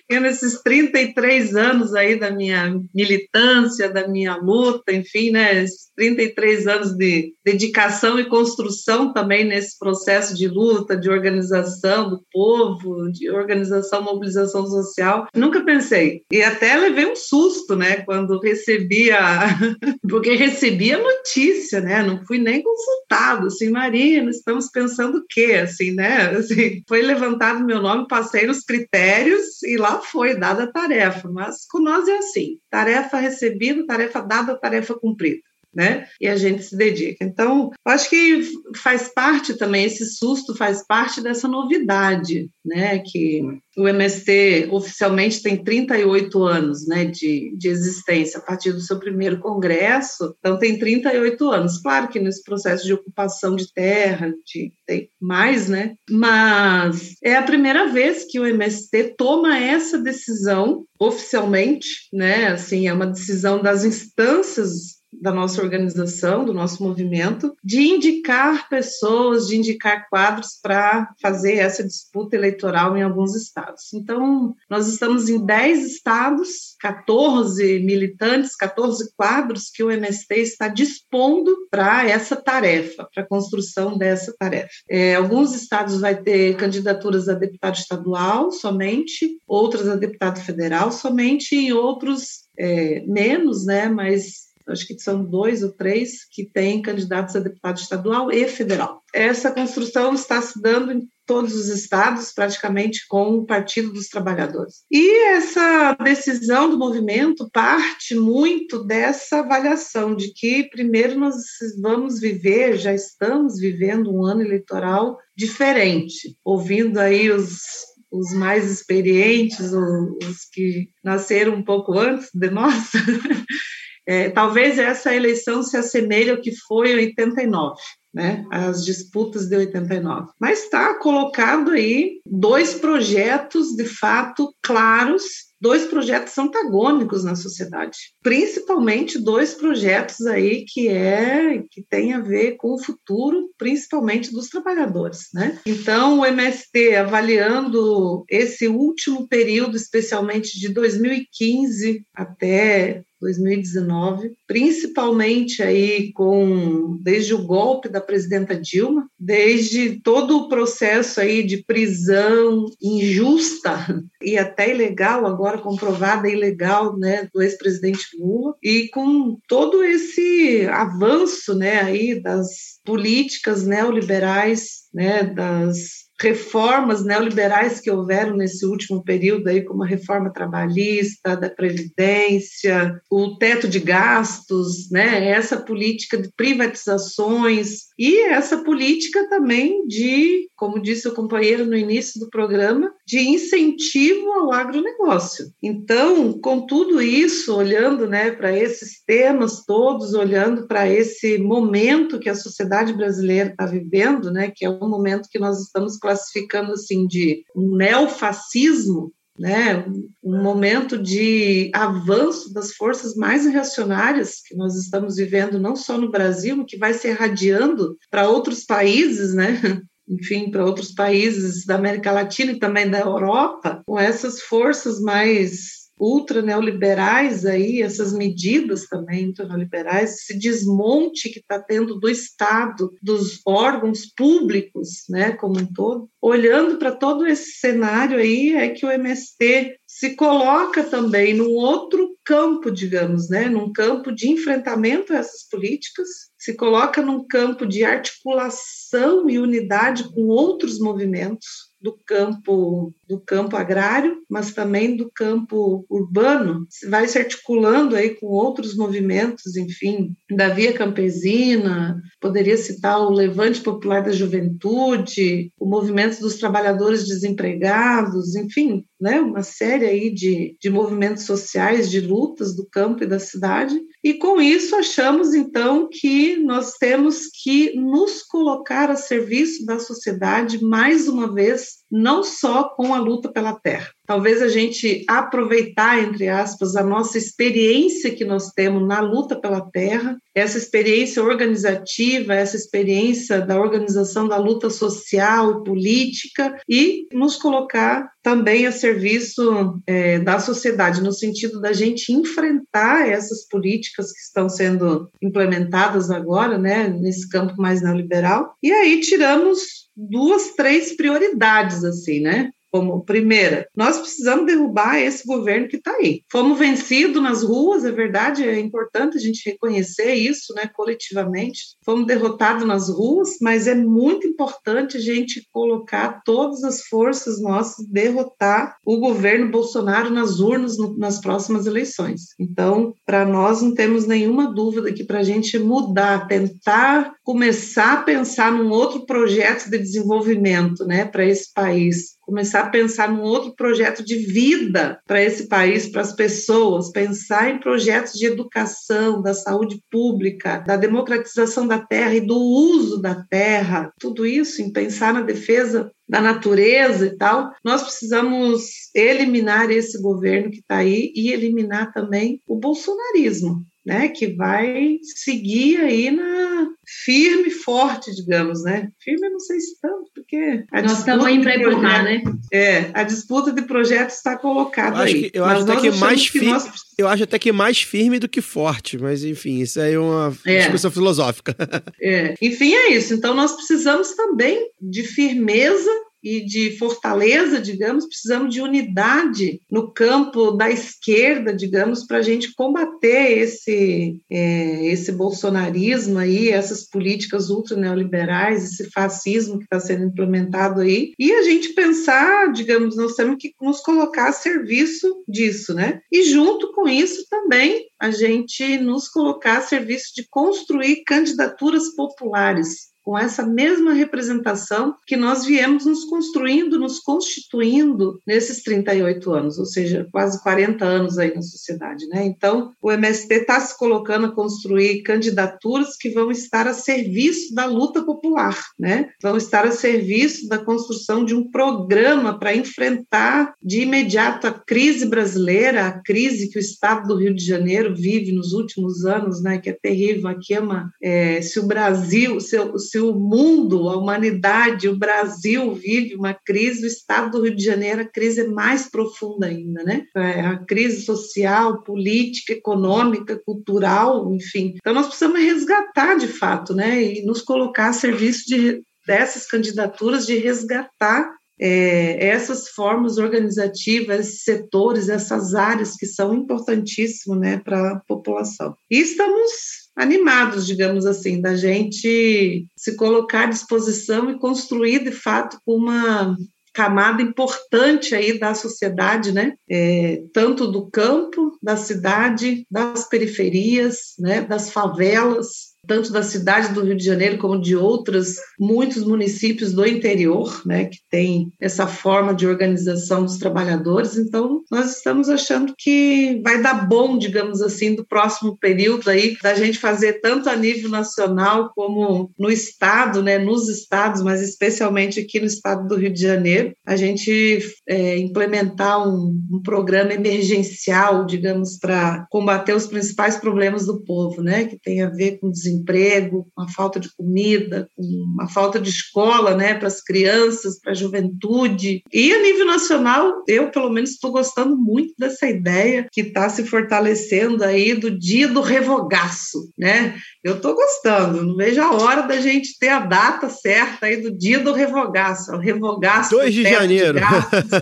E nesses 33 anos aí da minha militância, da minha luta, enfim, né, esses 33 anos de dedicação e construção também nesse processo de luta, de organização do povo, de organização, mobilização social. Nunca pensei. E até levei um susto, né, quando recebi a. *laughs* Porque recebi a notícia, né, não fui nem consultado. Assim, Marina, estamos pensando o quê? Assim, né? Assim, foi levantado meu nome, passei nos critérios e lá foi dada a tarefa. Mas com nós é assim: tarefa recebida, tarefa dada, tarefa cumprida né? E a gente se dedica. Então, acho que faz parte também, esse susto faz parte dessa novidade, né? Que o MST oficialmente tem 38 anos né, de, de existência, a partir do seu primeiro congresso, então tem 38 anos. Claro que nesse processo de ocupação de terra, de, tem mais, né? Mas é a primeira vez que o MST toma essa decisão oficialmente, né? Assim, é uma decisão das instâncias da nossa organização, do nosso movimento, de indicar pessoas, de indicar quadros para fazer essa disputa eleitoral em alguns estados. Então, nós estamos em 10 estados, 14 militantes, 14 quadros que o MST está dispondo para essa tarefa, para a construção dessa tarefa. É, alguns estados vai ter candidaturas a deputado estadual somente, outras a deputado federal somente, e outros é, menos, né? Mas acho que são dois ou três que têm candidatos a deputado estadual e federal. Essa construção está se dando em todos os estados, praticamente com o Partido dos Trabalhadores. E essa decisão do movimento parte muito dessa avaliação de que, primeiro, nós vamos viver, já estamos vivendo um ano eleitoral diferente, ouvindo aí os os mais experientes, os que nasceram um pouco antes de nós, *laughs* É, talvez essa eleição se assemelhe ao que foi 89, né? As disputas de 89. Mas está colocado aí dois projetos de fato claros dois projetos antagônicos na sociedade, principalmente dois projetos aí que é que tem a ver com o futuro, principalmente dos trabalhadores, né? Então o MST avaliando esse último período, especialmente de 2015 até 2019, principalmente aí com desde o golpe da presidenta Dilma, desde todo o processo aí de prisão injusta e até ilegal, agora comprovada ilegal, né, do ex-presidente Lula, e com todo esse avanço, né, aí das políticas neoliberais, né, das reformas neoliberais que houveram nesse último período aí, como a reforma trabalhista, da previdência, o teto de gastos, né, essa política de privatizações e essa política também de, como disse o companheiro no início do programa, de incentivo ao agronegócio. Então, com tudo isso, olhando, né, para esses temas todos, olhando para esse momento que a sociedade brasileira está vivendo, né, que é um momento que nós estamos classificando assim de um neofascismo, né, um momento de avanço das forças mais reacionárias que nós estamos vivendo não só no Brasil, que vai se irradiando para outros países, né? Enfim, para outros países da América Latina e também da Europa, com essas forças mais ultra neoliberais aí, essas medidas também neoliberais, esse desmonte que está tendo do Estado, dos órgãos públicos, né, como um todo, olhando para todo esse cenário aí, é que o MST se coloca também num outro campo, digamos, né, num campo de enfrentamento a essas políticas, se coloca num campo de articulação e unidade com outros movimentos, do campo do campo agrário, mas também do campo urbano, vai se articulando aí com outros movimentos, enfim, da Via Campesina, poderia citar o Levante Popular da Juventude, o movimento dos trabalhadores desempregados, enfim, né, uma série aí de, de movimentos sociais, de lutas do campo e da cidade, e com isso achamos então que nós temos que nos colocar a serviço da sociedade mais uma vez não só com a luta pela terra. Talvez a gente aproveitar, entre aspas, a nossa experiência que nós temos na luta pela terra, essa experiência organizativa, essa experiência da organização da luta social e política, e nos colocar também a serviço é, da sociedade, no sentido da gente enfrentar essas políticas que estão sendo implementadas agora, né, nesse campo mais neoliberal. E aí tiramos duas, três prioridades, assim, né? Como primeira, nós precisamos derrubar esse governo que está aí. Fomos vencidos nas ruas, é verdade, é importante a gente reconhecer isso, né, coletivamente. Fomos derrotados nas ruas, mas é muito importante a gente colocar todas as forças nossas, derrotar o governo Bolsonaro nas urnas no, nas próximas eleições. Então, para nós não temos nenhuma dúvida que para a gente mudar, tentar começar a pensar num outro projeto de desenvolvimento, né, para esse país, começar a pensar num outro projeto de vida para esse país, para as pessoas, pensar em projetos de educação, da saúde pública, da democratização da terra e do uso da terra, tudo isso em pensar na defesa da natureza e tal, nós precisamos eliminar esse governo que está aí e eliminar também o bolsonarismo né, que vai seguir aí na firme e forte, digamos, né? Firme eu não sei se tanto, porque nós estamos aí para empurrar, né? É, a disputa de projetos está colocada aí. Que, eu acho até que mais firme, nós... eu acho até que mais firme do que forte, mas enfim, isso aí é uma é. discussão filosófica. É. Enfim, é isso. Então nós precisamos também de firmeza e de fortaleza, digamos, precisamos de unidade no campo da esquerda, digamos, para a gente combater esse, é, esse bolsonarismo aí, essas políticas ultra-neoliberais, esse fascismo que está sendo implementado aí, e a gente pensar, digamos, nós temos que nos colocar a serviço disso, né? E junto com isso também a gente nos colocar a serviço de construir candidaturas populares com essa mesma representação que nós viemos nos construindo, nos constituindo nesses 38 anos, ou seja, quase 40 anos aí na sociedade, né? Então, o MST está se colocando a construir candidaturas que vão estar a serviço da luta popular, né? Vão estar a serviço da construção de um programa para enfrentar de imediato a crise brasileira, a crise que o Estado do Rio de Janeiro vive nos últimos anos, né? Que é terrível. Aqui é uma, é, se o Brasil, se, se se o mundo, a humanidade, o Brasil vive uma crise, o estado do Rio de Janeiro, a crise é mais profunda ainda, né? É a crise social, política, econômica, cultural, enfim. Então nós precisamos resgatar de fato, né? E nos colocar a serviço de, dessas candidaturas de resgatar é, essas formas organizativas, setores, essas áreas que são importantíssimos né, para a população. E estamos animados, digamos assim, da gente se colocar à disposição e construir, de fato, uma camada importante aí da sociedade, né? É, tanto do campo, da cidade, das periferias, né? Das favelas, tanto da cidade do Rio de Janeiro como de outros muitos municípios do interior, né, que tem essa forma de organização dos trabalhadores. Então, nós estamos achando que vai dar bom, digamos assim, do próximo período aí, da gente fazer tanto a nível nacional como no estado, né, nos estados, mas especialmente aqui no estado do Rio de Janeiro, a gente é, implementar um, um programa emergencial, digamos, para combater os principais problemas do povo, né, que tem a ver com desemprego desemprego, com a falta de comida, com a falta de escola né, para as crianças, para a juventude. E a nível nacional, eu pelo menos estou gostando muito dessa ideia que está se fortalecendo aí do dia do revogaço, né? Eu estou gostando, não vejo a hora da gente ter a data certa aí do dia do revogaço, o revogaço 2 de janeiro,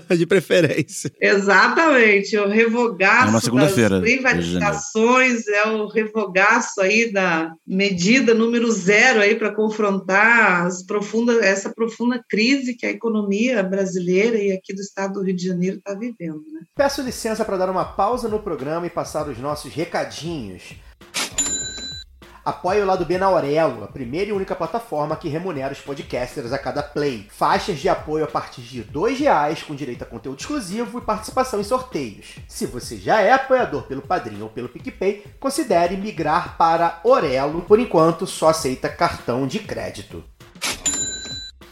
de, *laughs* de, preferência. Exatamente, o revogaço é uma segunda-feira, das privatizações, é o revogaço aí da medida número zero aí para confrontar profunda, essa profunda crise que a economia brasileira e aqui do estado do Rio de Janeiro está vivendo. Né? Peço licença para dar uma pausa no programa e passar os nossos recadinhos. Apoie o lado B na Aurelo, a primeira e única plataforma que remunera os podcasters a cada play. Faixas de apoio a partir de R$ reais com direito a conteúdo exclusivo e participação em sorteios. Se você já é apoiador pelo Padrinho ou pelo PicPay, considere migrar para Orelo. Por enquanto, só aceita cartão de crédito.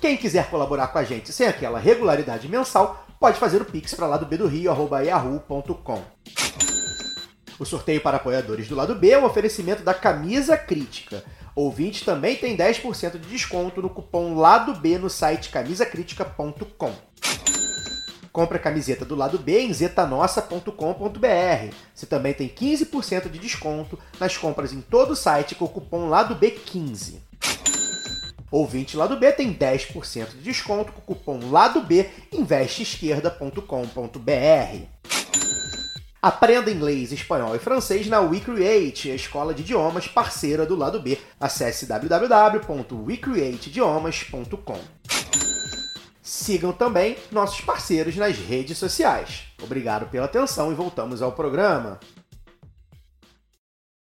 Quem quiser colaborar com a gente sem aquela regularidade mensal, pode fazer o pix para lá do B do Rio, arroba. O sorteio para apoiadores do lado B é um oferecimento da Camisa Crítica. Ouvinte também tem 10% de desconto no cupom Lado B no site camisacritica.com. Compre a camiseta do lado B em zetanossa.com.br. Você também tem 15% de desconto nas compras em todo o site com o cupom Lado B15. Ouvinte Lado B tem 10% de desconto com o cupom Lado B investeesquerda.com.br. Aprenda inglês, espanhol e francês na WeCreate, a escola de idiomas parceira do lado B. Acesse www.wecreateidiomas.com. Sigam também nossos parceiros nas redes sociais. Obrigado pela atenção e voltamos ao programa.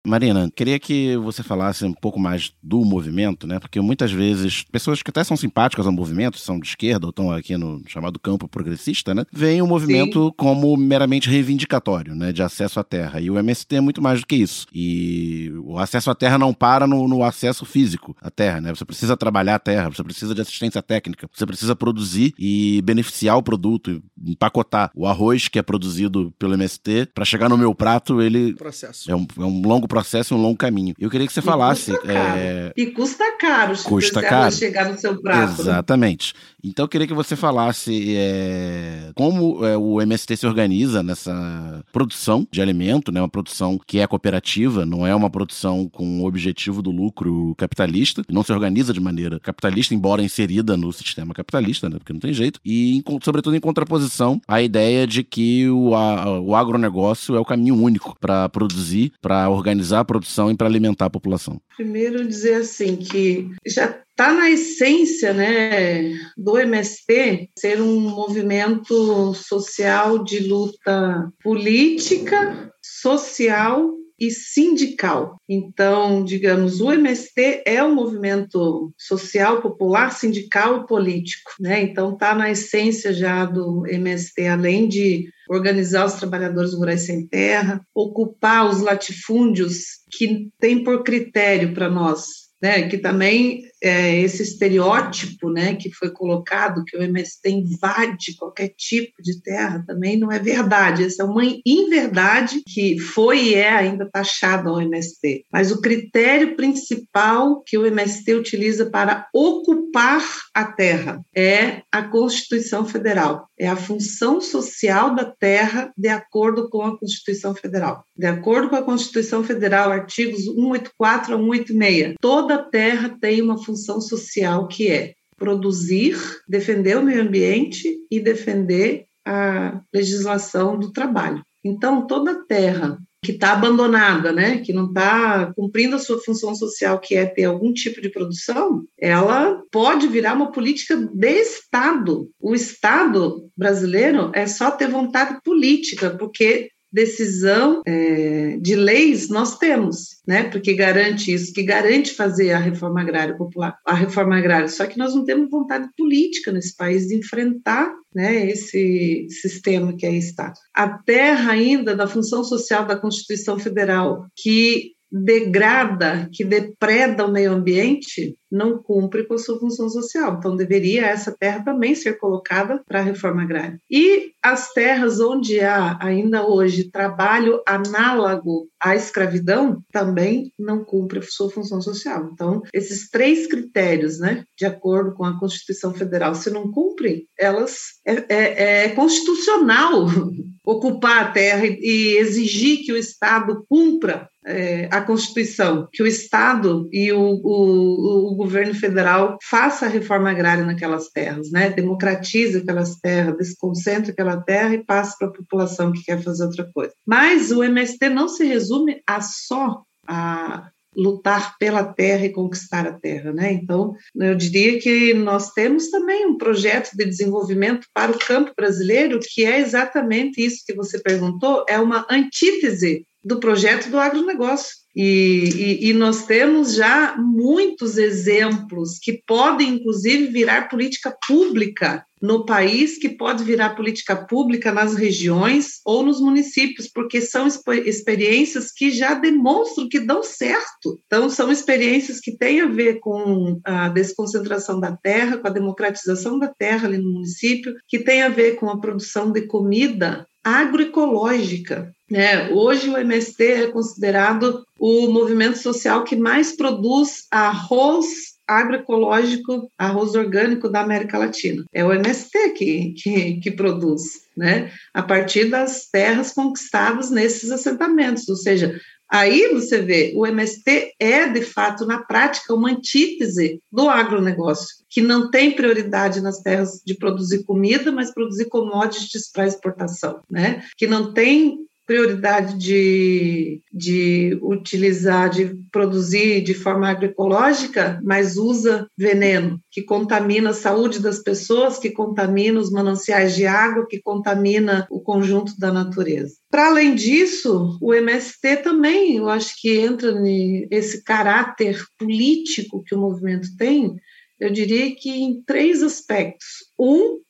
Marina, queria que você falasse um pouco mais do movimento, né? Porque muitas vezes pessoas que até são simpáticas ao movimento, são de esquerda ou estão aqui no chamado campo progressista, né? Veem o movimento Sim. como meramente reivindicatório, né? De acesso à terra. E o MST é muito mais do que isso. E o acesso à terra não para no, no acesso físico à terra, né? Você precisa trabalhar a terra, você precisa de assistência técnica, você precisa produzir e beneficiar o produto, empacotar o arroz que é produzido pelo MST para chegar no meu prato, ele processo. É um, é um longo processo e um longo caminho. Eu queria que você falasse. E custa caro, é... e custa caro custa caro. chegar no seu prato. Né? Exatamente. Então eu queria que você falasse é, como é, o MST se organiza nessa produção de alimento, né? Uma produção que é cooperativa, não é uma produção com o objetivo do lucro capitalista, não se organiza de maneira capitalista, embora inserida no sistema capitalista, né? Porque não tem jeito. E, sobretudo, em contraposição à ideia de que o, a, o agronegócio é o caminho único para produzir, para organizar a produção e para alimentar a população. Primeiro dizer assim que já está na essência né, do MST ser um movimento social de luta política, social e sindical. Então, digamos, o MST é um movimento social, popular, sindical e político, né? Então, está na essência já do MST, além de organizar os trabalhadores rurais sem terra, ocupar os latifúndios que tem por critério para nós né, que também é, esse estereótipo né, que foi colocado, que o MST invade qualquer tipo de terra, também não é verdade. Essa é uma inverdade que foi e é ainda taxada ao MST. Mas o critério principal que o MST utiliza para ocupar a terra é a Constituição Federal, é a função social da terra de acordo com a Constituição Federal. De acordo com a Constituição Federal, artigos 184 a 186, toda terra tem uma função social que é produzir, defender o meio ambiente e defender a legislação do trabalho. Então, toda terra que está abandonada, né, que não está cumprindo a sua função social, que é ter algum tipo de produção, ela pode virar uma política de Estado. O Estado brasileiro é só ter vontade política, porque decisão é, de leis nós temos, né? Porque garante isso, que garante fazer a reforma agrária popular, a reforma agrária. Só que nós não temos vontade política nesse país de enfrentar, né? Esse sistema que é Estado. A terra ainda da função social da Constituição Federal, que degrada, que depreda o meio ambiente, não cumpre com a sua função social. Então, deveria essa terra também ser colocada para a reforma agrária. E as terras onde há ainda hoje trabalho análogo à escravidão também não cumpre a sua função social. Então, esses três critérios, né, de acordo com a Constituição Federal, se não cumprem, elas é, é, é constitucional *laughs* ocupar a terra e, exigir que o Estado cumpra é, a Constituição, que o Estado e o, o, o, governo federal faça a reforma agrária naquelas terras, né? democratize aquelas terras, desconcentre aquela terra e passe para a população que quer fazer outra coisa. Mas o MST não se resume a só a lutar pela terra e conquistar a terra, né? Então, eu diria que nós temos também um projeto de desenvolvimento para o campo brasileiro que é exatamente isso que você perguntou, é uma antítese do projeto do agronegócio. E, e, e, nós temos já muitos exemplos que podem, inclusive, virar política pública no país que pode virar política pública nas regiões ou nos municípios, porque são experiências que já demonstram que dão certo. Então, são experiências que têm a ver com a desconcentração da terra, com a democratização da terra ali no município, que tem a ver com a produção de comida agroecológica. Né? Hoje o MST é considerado o movimento social que mais produz arroz agroecológico, arroz orgânico da América Latina. É o MST que, que, que, produz, né? A partir das terras conquistadas nesses assentamentos. Ou seja, aí você vê, o MST é, de fato, na prática, uma antítese do agronegócio, que não tem prioridade nas terras de produzir comida, mas produzir commodities para exportação, né? Que não tem prioridade de, de utilizar, de produzir de forma agroecológica, mas usa veneno, que contamina a saúde das pessoas, que contamina os mananciais de água, que contamina o conjunto da natureza. Para além disso, o MST também, eu acho que entra nesse caráter político que o movimento tem, eu diria que em três aspectos. Um,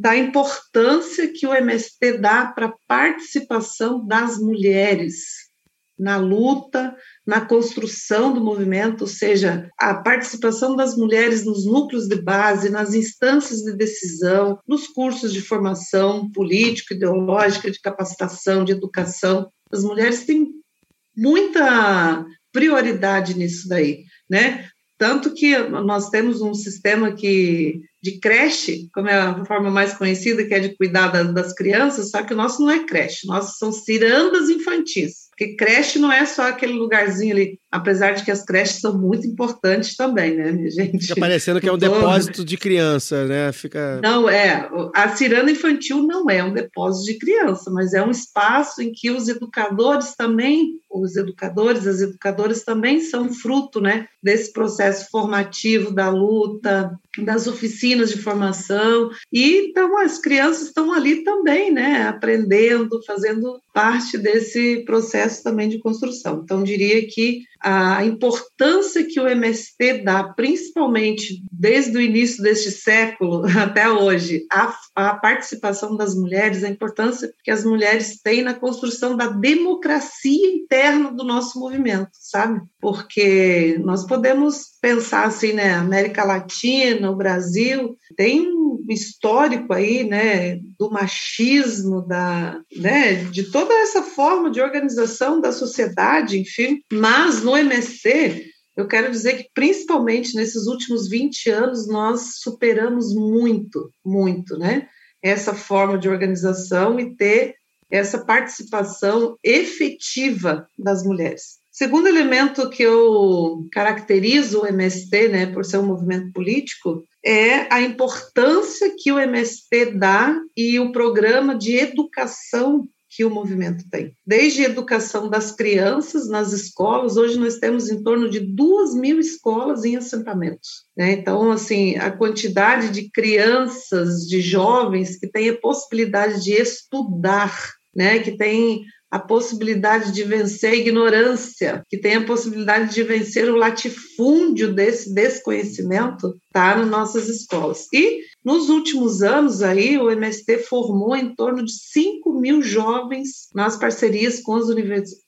da importância que o MST dá para a participação das mulheres na luta, na construção do movimento, ou seja, a participação das mulheres nos núcleos de base, nas instâncias de decisão, nos cursos de formação política, ideológica, de capacitação, de educação. As mulheres têm muita prioridade nisso daí, né? Tanto que nós temos um sistema que de creche, como é a forma mais conhecida, que é de cuidar das crianças, só que o nosso não é creche, nossos são cirandas infantis. Porque creche não é só aquele lugarzinho ali, apesar de que as creches são muito importantes também, né, minha gente? Fica parecendo que é um *laughs* depósito de criança, né? Fica... Não, é. A ciranda infantil não é um depósito de criança, mas é um espaço em que os educadores também, os educadores, as educadoras também são fruto, né, desse processo formativo da luta, das oficinas de formação. E então as crianças estão ali também, né, aprendendo, fazendo parte desse processo também de construção. Então, diria que a importância que o MST dá, principalmente desde o início deste século *laughs* até hoje, a participação das mulheres, a importância que as mulheres têm na construção da democracia interna do nosso movimento, sabe? Porque nós podemos pensar assim, né, América Latina, o Brasil, tem histórico aí, né, do machismo, da, né, de toda essa forma de organização da sociedade, enfim, mas no MSC, eu quero dizer que, principalmente nesses últimos 20 anos, nós superamos muito, muito, né? Essa forma de organização e ter essa participação efetiva das mulheres. Segundo elemento que eu caracterizo o MST, né, por ser um movimento político, é a importância que o MST dá e o programa de educação que o movimento tem. Desde a educação das crianças nas escolas, hoje nós temos em torno de duas mil escolas em assentamentos. Né? Então, assim, a quantidade de crianças, de jovens que têm a possibilidade de estudar, né? que têm a possibilidade de vencer a ignorância, que tem a possibilidade de vencer o latifúndio desse desconhecimento, está nas nossas escolas. E nos últimos anos aí, o MST formou em torno de 5 mil jovens nas parcerias com as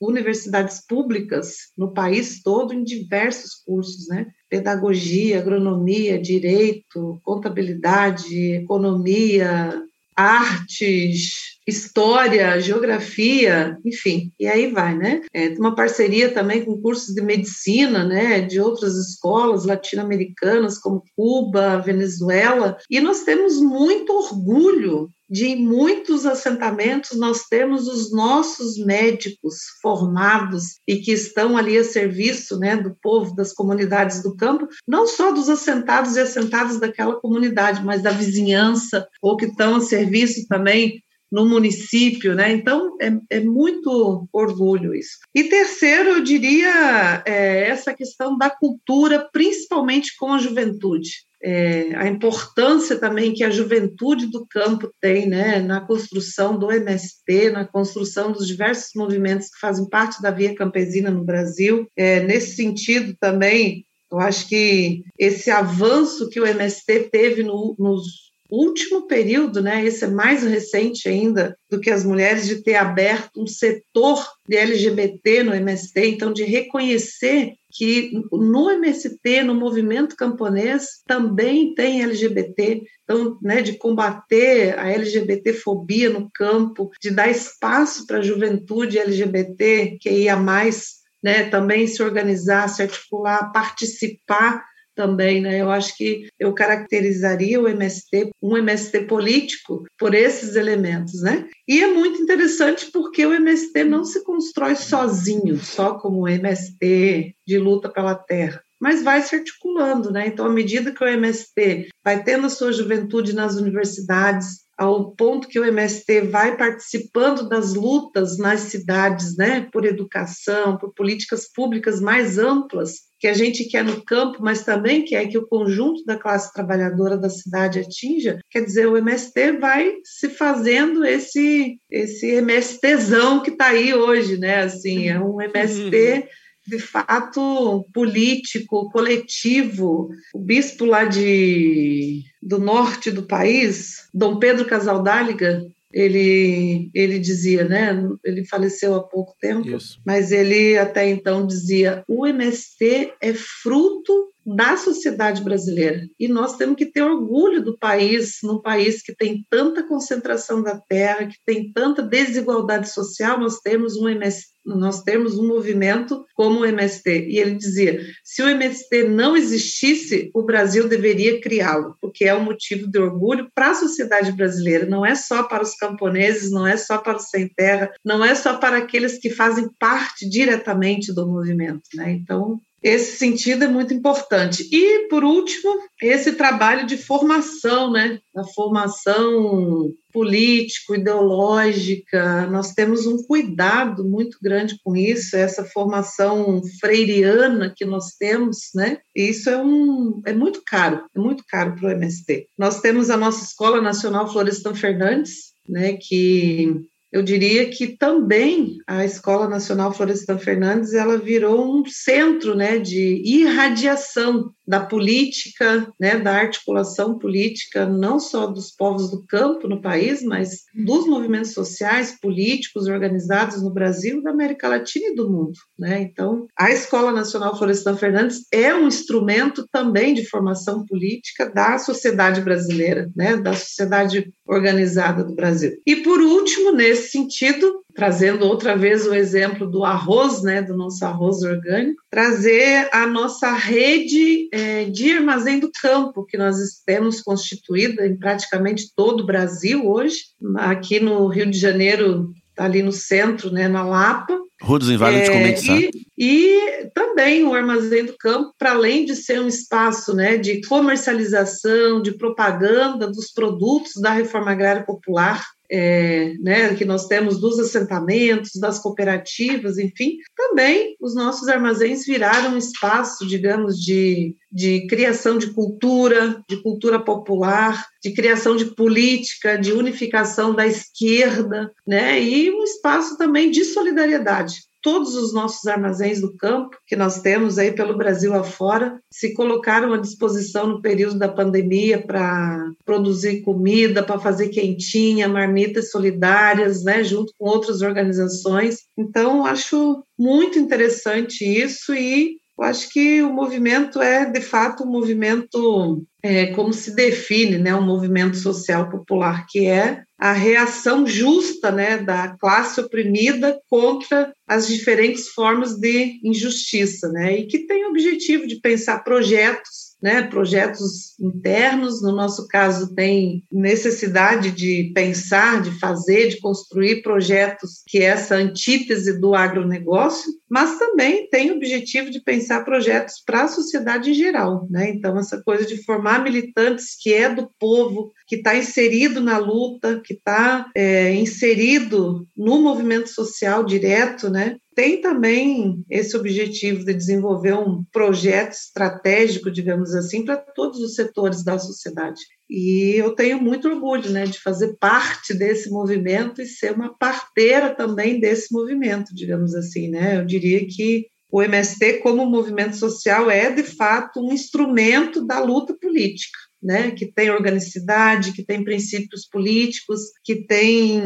universidades públicas no país todo, em diversos cursos, né? Pedagogia, agronomia, direito, contabilidade, economia, artes, história, geografia, enfim, e aí vai, né? É, uma parceria também com cursos de medicina, né, de outras escolas latino-americanas, como Cuba, Venezuela, e nós temos muito orgulho de muitos assentamentos nós temos os nossos médicos formados e que estão ali a serviço né, do povo, das comunidades do campo, não só dos assentados e assentadas daquela comunidade, mas da vizinhança, ou que estão a serviço também no município, né? Então é, é, muito orgulho isso. E terceiro, eu diria é, essa questão da cultura, principalmente com a juventude. É, a importância também que a juventude do campo tem né, na construção do MST, na construção dos diversos movimentos que fazem parte da Via Campesina no Brasil. É, nesse sentido também, eu acho que esse avanço que o MST teve no, nos último período, né, esse é mais recente ainda do que as mulheres, de ter aberto um setor de LGBT no MST, então de reconhecer que no MST, no movimento camponês, também tem LGBT, então, né, de combater a LGBTfobia no campo, de dar espaço para a juventude LGBT que ia mais, né, também se organizar, se articular, participar também, né? Eu acho que eu caracterizaria o MST, um MST político, por esses elementos, né? E é muito interessante porque o MST não se constrói sozinho, só como MST de luta pela terra mas vai se articulando, né? Então, à medida que o MST vai tendo a sua juventude nas universidades, ao ponto que o MST vai participando das lutas nas cidades, né, por educação, por políticas públicas mais amplas, que a gente quer no campo, mas também quer que o conjunto da classe trabalhadora da cidade atinja, quer dizer, o MST vai se fazendo esse esse MSTzão que está aí hoje, né? Assim, é um MST de fato político, coletivo. O bispo lá de, do norte do país, Dom Pedro Casaldáliga, ele, ele dizia, né? Ele faleceu há pouco tempo, Isso. mas ele até então dizia: o MST é fruto da sociedade brasileira e nós temos que ter orgulho do país, num país que tem tanta concentração da terra, que tem tanta desigualdade social, nós temos um MST nós temos um movimento como o MST. E ele dizia: se o MST não existisse, o Brasil deveria criá-lo, porque é um motivo de orgulho para a sociedade brasileira, não é só para os camponeses, não é só para os sem terra, não é só para aqueles que fazem parte diretamente do movimento. Né? Então, esse sentido é muito importante. E, por último, esse trabalho de formação, né? A formação político, ideológica. Nós temos um cuidado muito grande com isso, essa formação freiriana que nós temos, né? E isso é, um, é muito caro, é muito caro para o MST. Nós temos a nossa Escola Nacional Florestan Fernandes, né? Que eu diria que também a Escola Nacional Florestan Fernandes ela virou um centro né, de irradiação da política, né, da articulação política, não só dos povos do campo no país, mas dos movimentos sociais, políticos organizados no Brasil, da América Latina e do mundo. Né? Então, a Escola Nacional Florestan Fernandes é um instrumento também de formação política da sociedade brasileira, né, da sociedade organizada do Brasil. E, por último, nesse sentido, trazendo outra vez o exemplo do arroz, né, do nosso arroz orgânico, trazer a nossa rede é, de armazém do campo, que nós temos constituída em praticamente todo o Brasil hoje, aqui no Rio de Janeiro, ali no centro, né, na Lapa, Rua dos Inválidos é, Comensal. E, e também o Armazém do Campo, para além de ser um espaço né, de comercialização, de propaganda dos produtos da reforma agrária popular, é, né, que nós temos dos assentamentos, das cooperativas, enfim, também os nossos armazéns viraram um espaço, digamos, de, de criação de cultura, de cultura popular, de criação de política, de unificação da esquerda, né, e um espaço também de solidariedade todos os nossos armazéns do campo que nós temos aí pelo Brasil afora se colocaram à disposição no período da pandemia para produzir comida, para fazer quentinha, marmitas solidárias, né, junto com outras organizações. Então, acho muito interessante isso e eu acho que o movimento é, de fato, um movimento, é, como se define, né, um movimento social popular, que é a reação justa né, da classe oprimida contra as diferentes formas de injustiça, né, e que tem o objetivo de pensar projetos né, projetos internos, no nosso caso tem necessidade de pensar, de fazer, de construir projetos que é essa antítese do agronegócio, mas também tem o objetivo de pensar projetos para a sociedade em geral, né? Então essa coisa de formar militantes que é do povo, que está inserido na luta, que está é, inserido no movimento social direto, né? Tem também esse objetivo de desenvolver um projeto estratégico, digamos assim, para todos os setores da sociedade. E eu tenho muito orgulho né, de fazer parte desse movimento e ser uma parteira também desse movimento, digamos assim. Né? Eu diria que o MST, como movimento social, é de fato um instrumento da luta política né, que tem organicidade, que tem princípios políticos, que tem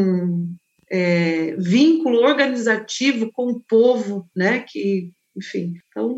é, vínculo organizativo com o povo, né, que, enfim, então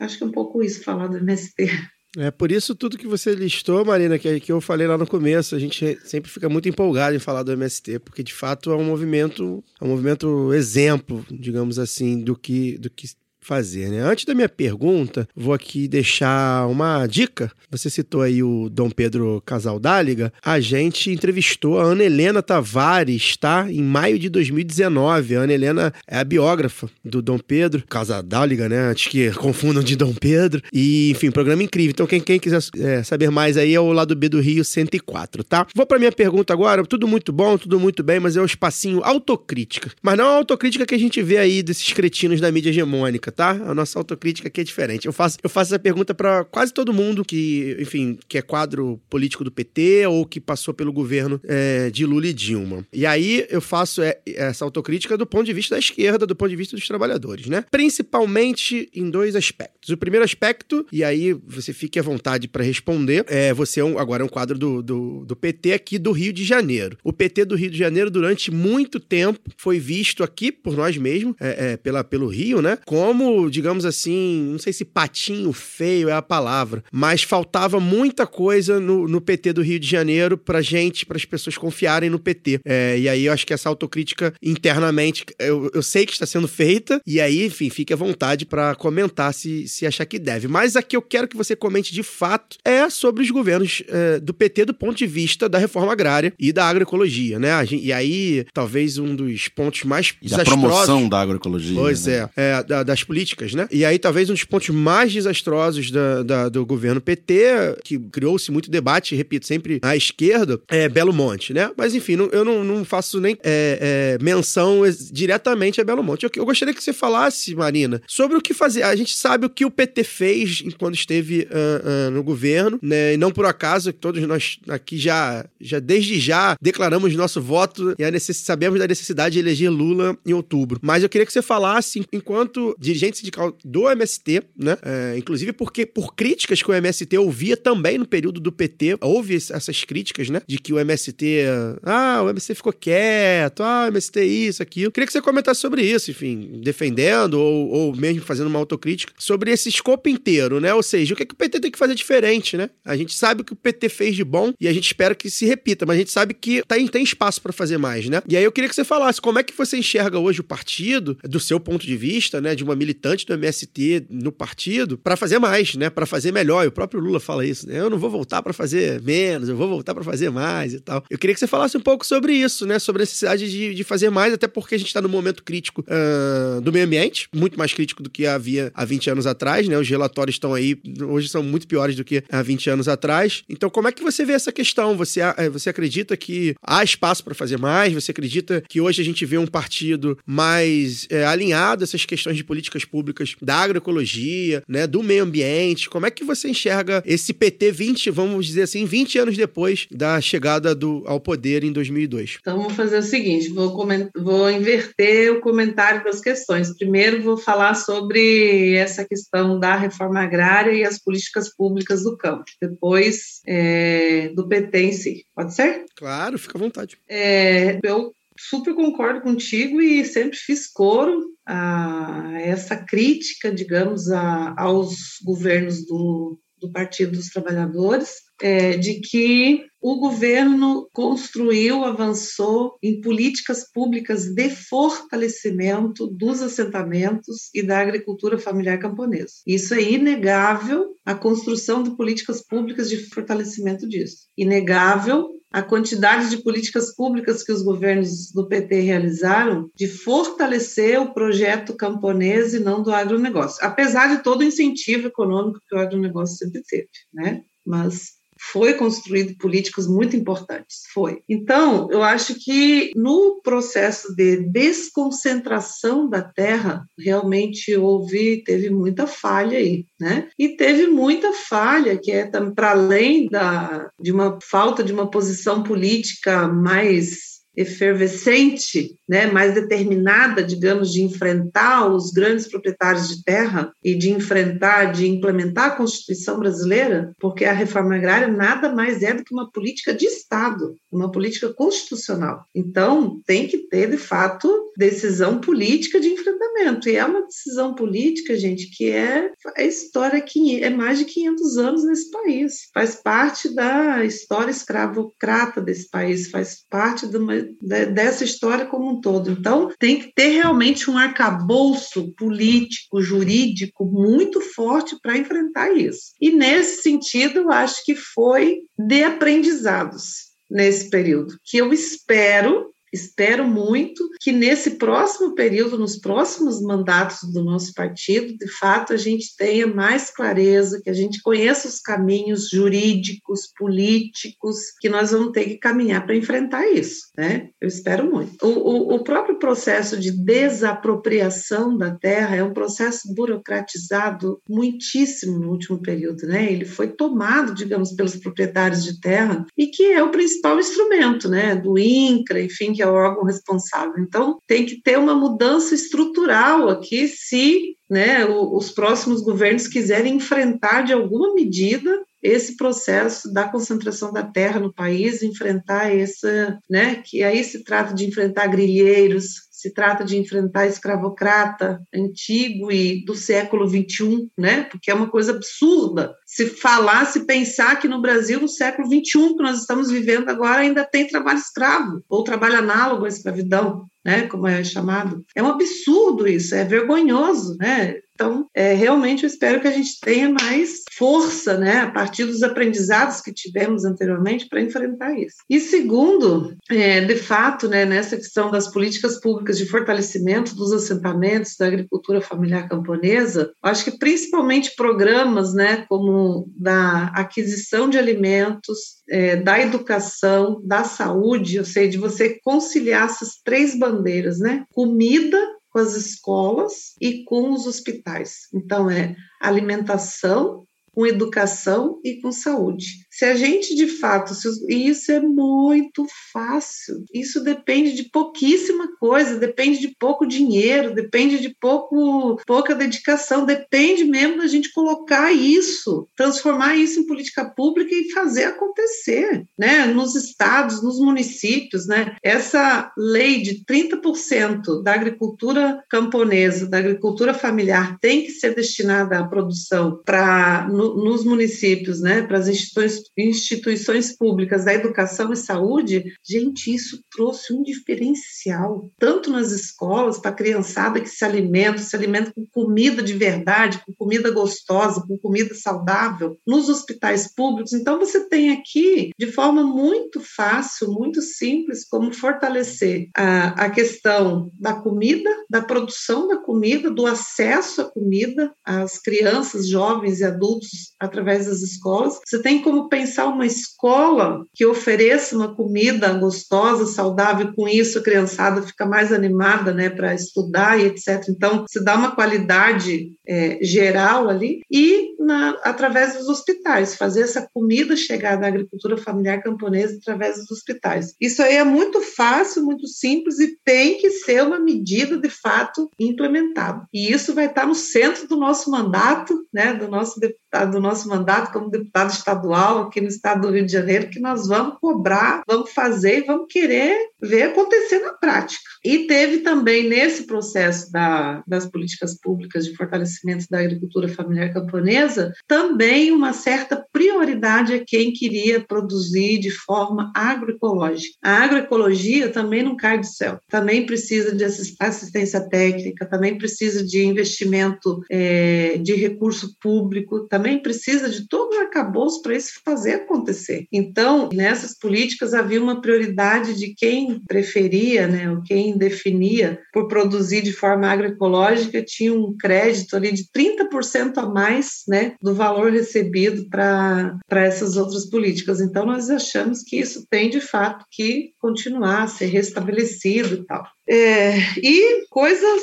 acho que é um pouco isso falar do MST. É por isso tudo que você listou, Marina, que, que eu falei lá no começo, a gente sempre fica muito empolgado em falar do MST, porque de fato é um movimento, é um movimento exemplo, digamos assim, do que, do que fazer, né? Antes da minha pergunta, vou aqui deixar uma dica. Você citou aí o Dom Pedro Casaldáliga. A gente entrevistou a Ana Helena Tavares, tá? Em maio de 2019. A Ana Helena é a biógrafa do Dom Pedro Casaldáliga, né? Antes que confundam de Dom Pedro. E, enfim, programa incrível. Então, quem, quem quiser é, saber mais aí é o lado B do Rio 104, tá? Vou pra minha pergunta agora. Tudo muito bom, tudo muito bem, mas é o espacinho autocrítica. Mas não a autocrítica que a gente vê aí desses cretinos da mídia hegemônica, tá? A nossa autocrítica aqui é diferente. Eu faço, eu faço essa pergunta para quase todo mundo que, enfim, que é quadro político do PT ou que passou pelo governo é, de Lula e Dilma. E aí eu faço é, essa autocrítica do ponto de vista da esquerda, do ponto de vista dos trabalhadores, né? Principalmente em dois aspectos. O primeiro aspecto, e aí você fique à vontade para responder, é você é um, agora é um quadro do, do, do PT aqui do Rio de Janeiro. O PT do Rio de Janeiro, durante muito tempo, foi visto aqui por nós mesmos, é, é, pela, pelo Rio, né? Como digamos assim, não sei se patinho feio é a palavra, mas faltava muita coisa no, no PT do Rio de Janeiro pra gente, para as pessoas confiarem no PT. É, e aí eu acho que essa autocrítica internamente, eu, eu sei que está sendo feita, e aí, enfim, fique à vontade para comentar se, se achar que deve. Mas aqui eu quero que você comente de fato é sobre os governos é, do PT do ponto de vista da reforma agrária e da agroecologia, né? E aí, talvez um dos pontos mais e da promoção da agroecologia. Pois né? é, é da, das políticas né? E aí, talvez um dos pontos mais desastrosos da, da do governo PT, que criou-se muito debate, repito, sempre à esquerda, é Belo Monte, né? Mas enfim, não, eu não, não, faço nem é, é, menção diretamente a Belo Monte. Eu, eu, gostaria que você falasse, Marina, sobre o que fazer. A gente sabe o que o PT fez quando esteve uh, uh, no governo, né? E não por acaso, todos nós aqui já, já desde já declaramos nosso voto e a necess... sabemos da necessidade de eleger Lula em outubro. Mas eu queria que você falasse, enquanto dirigente sindical do MST, né? É, inclusive porque por críticas que o MST ouvia também no período do PT, houve essas críticas, né? De que o MST, ah, o MST ficou quieto, ah, o MST isso, aquilo. Queria que você comentasse sobre isso, enfim, defendendo ou, ou mesmo fazendo uma autocrítica sobre esse escopo inteiro, né? Ou seja, o que, é que o PT tem que fazer diferente, né? A gente sabe o que o PT fez de bom e a gente espera que se repita, mas a gente sabe que tem, tem espaço para fazer mais, né? E aí eu queria que você falasse como é que você enxerga hoje o partido, do seu ponto de vista, né? De uma militante do MST no partido para fazer mais, né? Para fazer melhor. E o próprio Lula fala isso, né? Eu não vou voltar para fazer menos, eu vou voltar para fazer mais e tal. Eu queria que você falasse um pouco sobre isso, né? Sobre a necessidade de, de fazer mais, até porque a gente está num momento crítico uh, do meio ambiente, muito mais crítico do que havia há 20 anos atrás, né? Os relatórios estão aí, hoje são muito piores do que há 20 anos atrás. Então, como é que você vê essa questão? Você, eh, você acredita que há espaço para fazer mais? Você acredita que hoje a gente vê um partido mais é, alinhado a essas questões de políticas públicas? da agroecologia, né, do meio ambiente. Como é que você enxerga esse PT 20, vamos dizer assim, 20 anos depois da chegada do, ao poder em 2002? Então, vou fazer o seguinte, vou, vou inverter o comentário das questões. Primeiro, vou falar sobre essa questão da reforma agrária e as políticas públicas do campo. Depois, é, do PT em si. Pode ser? Claro, fica à vontade. É, eu super concordo contigo e sempre fiz coro a essa crítica, digamos, a, aos governos do, do Partido dos Trabalhadores, é, de que o governo construiu, avançou em políticas públicas de fortalecimento dos assentamentos e da agricultura familiar camponesa. Isso é inegável, a construção de políticas públicas de fortalecimento disso. Inegável a quantidade de políticas públicas que os governos do PT realizaram de fortalecer o projeto camponês e não do agronegócio, apesar de todo o incentivo econômico que o agronegócio sempre teve, né? Mas foi construído políticas muito importantes, foi. Então, eu acho que no processo de desconcentração da terra, realmente houve, teve muita falha aí, né? E teve muita falha que é para além da, de uma falta de uma posição política mais efervescente, né, mais determinada, digamos, de enfrentar os grandes proprietários de terra e de enfrentar, de implementar a Constituição brasileira, porque a reforma agrária nada mais é do que uma política de Estado, uma política constitucional. Então, tem que ter, de fato, decisão política de enfrentamento. E é uma decisão política, gente, que é a história que é mais de 500 anos nesse país. Faz parte da história escravocrata desse país, faz parte de uma, de, dessa história como um todo. Então, tem que ter realmente um arcabouço político, jurídico muito forte para enfrentar isso. E nesse sentido, acho que foi de aprendizados nesse período, que eu espero Espero muito que nesse próximo período, nos próximos mandatos do nosso partido, de fato, a gente tenha mais clareza, que a gente conheça os caminhos jurídicos, políticos, que nós vamos ter que caminhar para enfrentar isso, né? Eu espero muito. O, o, o próprio processo de desapropriação da terra é um processo burocratizado muitíssimo no último período, né? Ele foi tomado, digamos, pelos proprietários de terra e que é o principal instrumento, né? Do INCRA, enfim, que é o órgão responsável. Então, tem que ter uma mudança estrutural aqui se né, os próximos governos quiserem enfrentar de alguma medida esse processo da concentração da terra no país, enfrentar essa, né, que aí se trata de enfrentar grilheiros, se trata de enfrentar escravocrata antigo e do século XXI, né? Porque é uma coisa absurda se falar, se pensar que no Brasil, no século XXI que nós estamos vivendo agora, ainda tem trabalho escravo ou trabalho análogo à escravidão. Né, como é chamado. É um absurdo isso, é vergonhoso, né? Então, é, realmente eu espero que a gente tenha mais força, né, a partir dos aprendizados que tivemos anteriormente para enfrentar isso. E segundo, é, de fato, né, nessa questão das políticas públicas de fortalecimento dos assentamentos da agricultura familiar camponesa, acho que principalmente programas, né, como da aquisição de alimentos, é, da educação, da saúde, ou seja, de você conciliar essas três bandeiras, né, comida com as escolas e com os hospitais. Então, é alimentação, com educação e com saúde. Se a gente de fato, e isso é muito fácil, isso depende de pouquíssima coisa, depende de pouco dinheiro, depende de pouco, pouca dedicação, depende mesmo da gente colocar isso, transformar isso em política pública e fazer acontecer, né? Nos estados, nos municípios, né? Essa lei de 30% da agricultura camponesa, da agricultura familiar, tem que ser destinada à produção para no, nos municípios, né? Para as instituições instituições públicas da educação e saúde, gente, isso trouxe um diferencial, tanto nas escolas, para a criançada que se alimenta, se alimenta com comida de verdade, com comida gostosa, com comida saudável, nos hospitais públicos. Então, você tem aqui, de forma muito fácil, muito simples, como fortalecer a, a questão da comida, da produção da comida, do acesso à comida às crianças, jovens e adultos através das escolas. Você tem como pensar uma escola que ofereça uma comida gostosa, saudável, com isso a criançada fica mais animada né, para estudar e etc. Então, se dá uma qualidade é, geral ali, e na, através dos hospitais, fazer essa comida chegar da agricultura familiar camponesa através dos hospitais. Isso aí é muito fácil, muito simples e tem que ser uma medida de fato implementada. E isso vai estar no centro do nosso mandato, né, do nosso deputado, do nosso mandato como deputado estadual aqui no estado do Rio de Janeiro, que nós vamos cobrar, vamos fazer e vamos querer ver acontecer na prática. E teve também nesse processo da, das políticas públicas de fortalecimento da agricultura familiar camponesa, também uma certa prioridade a quem queria produzir de forma agroecológica. A agroecologia também não cai do céu, também precisa de assistência técnica, também precisa de investimento é, de recurso público, também precisa de todo um arcabouço para isso fazer acontecer. Então, nessas políticas havia uma prioridade de quem preferia, né, ou quem definia por produzir de forma agroecológica tinha um crédito ali de 30% a mais, né, do valor recebido para essas outras políticas. Então, nós achamos que isso tem de fato que continuar a ser restabelecido e tal. É, e coisas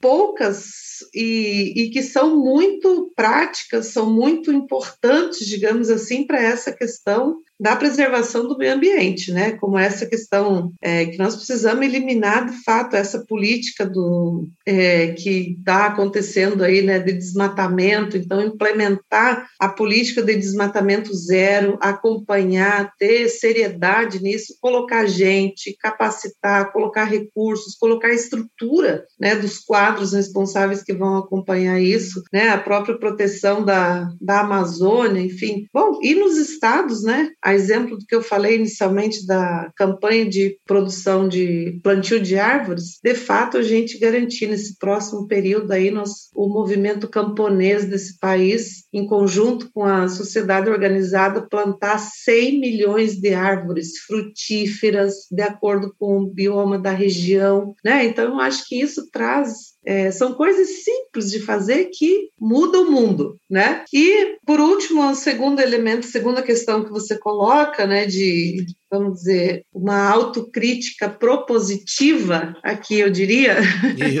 poucas e, e, que são muito práticas, são muito importantes, digamos assim, para essa questão da preservação do meio ambiente, né? Como essa questão é, que nós precisamos eliminar de fato essa política do é, que está acontecendo aí, né, de desmatamento. Então, implementar a política de desmatamento zero, acompanhar, ter seriedade nisso, colocar gente, capacitar, colocar recursos, colocar estrutura, né, dos quadros responsáveis que vão acompanhar isso, né? A própria proteção da, da Amazônia, enfim. Bom, e nos estados, né? A exemplo do que eu falei inicialmente da campanha de produção de plantio de árvores, de fato a gente garantir nesse próximo período aí nós, o movimento camponês desse país, em conjunto com a sociedade organizada, plantar 100 milhões de árvores frutíferas de acordo com o bioma da região, né? Então eu acho que isso traz é, são coisas simples de fazer que mudam o mundo, né? E, por último, o segundo elemento, segunda questão que você coloca, né, de vamos dizer, uma autocrítica propositiva, aqui eu diria.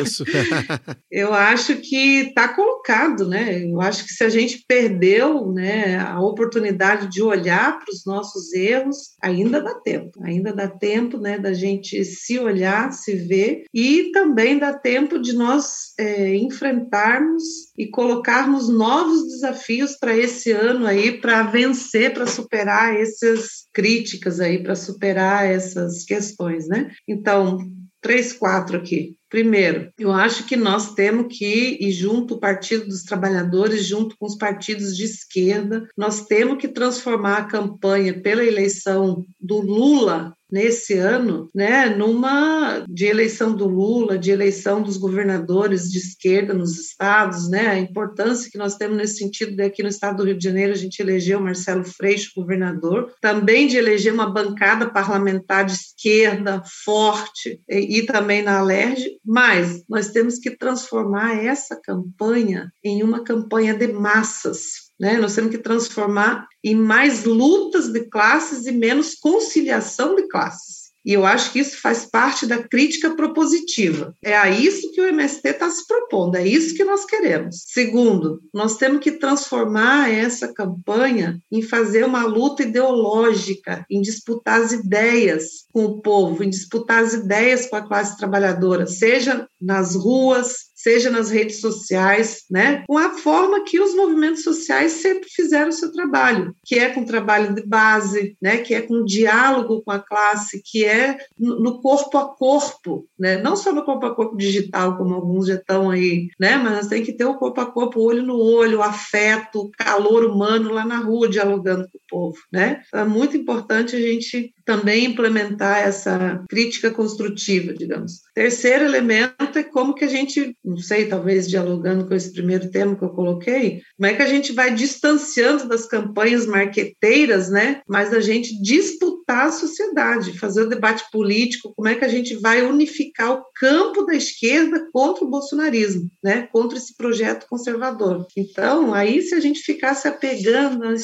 Isso. *laughs* eu acho que está colocado, né? Eu acho que se a gente perdeu né, a oportunidade de olhar para os nossos erros, ainda dá tempo. Ainda dá tempo né, da gente se olhar, se ver, e também dá tempo de nós é, enfrentarmos e colocarmos novos desafios para esse ano aí, para vencer, para superar essas críticas aí para superar essas questões, né? Então, três, quatro aqui. Primeiro, eu acho que nós temos que ir junto o Partido dos Trabalhadores, junto com os partidos de esquerda, nós temos que transformar a campanha pela eleição do Lula nesse ano, né, numa de eleição do Lula, de eleição dos governadores de esquerda nos estados, né, a importância que nós temos nesse sentido de aqui no estado do Rio de Janeiro a gente elegeu Marcelo Freixo governador, também de eleger uma bancada parlamentar de esquerda forte e, e também na Alerj, mas nós temos que transformar essa campanha em uma campanha de massas, né? Nós temos que transformar em mais lutas de classes e menos conciliação de classes. E eu acho que isso faz parte da crítica propositiva. É a isso que o MST está se propondo, é isso que nós queremos. Segundo, nós temos que transformar essa campanha em fazer uma luta ideológica, em disputar as ideias com o povo, em disputar as ideias com a classe trabalhadora, seja nas ruas, seja nas redes sociais, né, com a forma que os movimentos sociais sempre fizeram o seu trabalho, que é com trabalho de base, né, que é com diálogo com a classe, que é no corpo a corpo, né, não só no corpo a corpo digital, como alguns já estão aí, né, mas tem que ter o corpo a corpo, olho no olho, afeto, calor humano lá na rua, dialogando com o povo, né. Então, é muito importante a gente também implementar essa crítica construtiva, digamos. Terceiro elemento é como que a gente, não sei, talvez dialogando com esse primeiro tema que eu coloquei, como é que a gente vai distanciando das campanhas marqueteiras, né? Mas a gente disputar a sociedade, fazer o debate político, como é que a gente vai unificar o campo da esquerda contra o bolsonarismo, né? Contra esse projeto conservador. Então, aí se a gente ficar se apegando a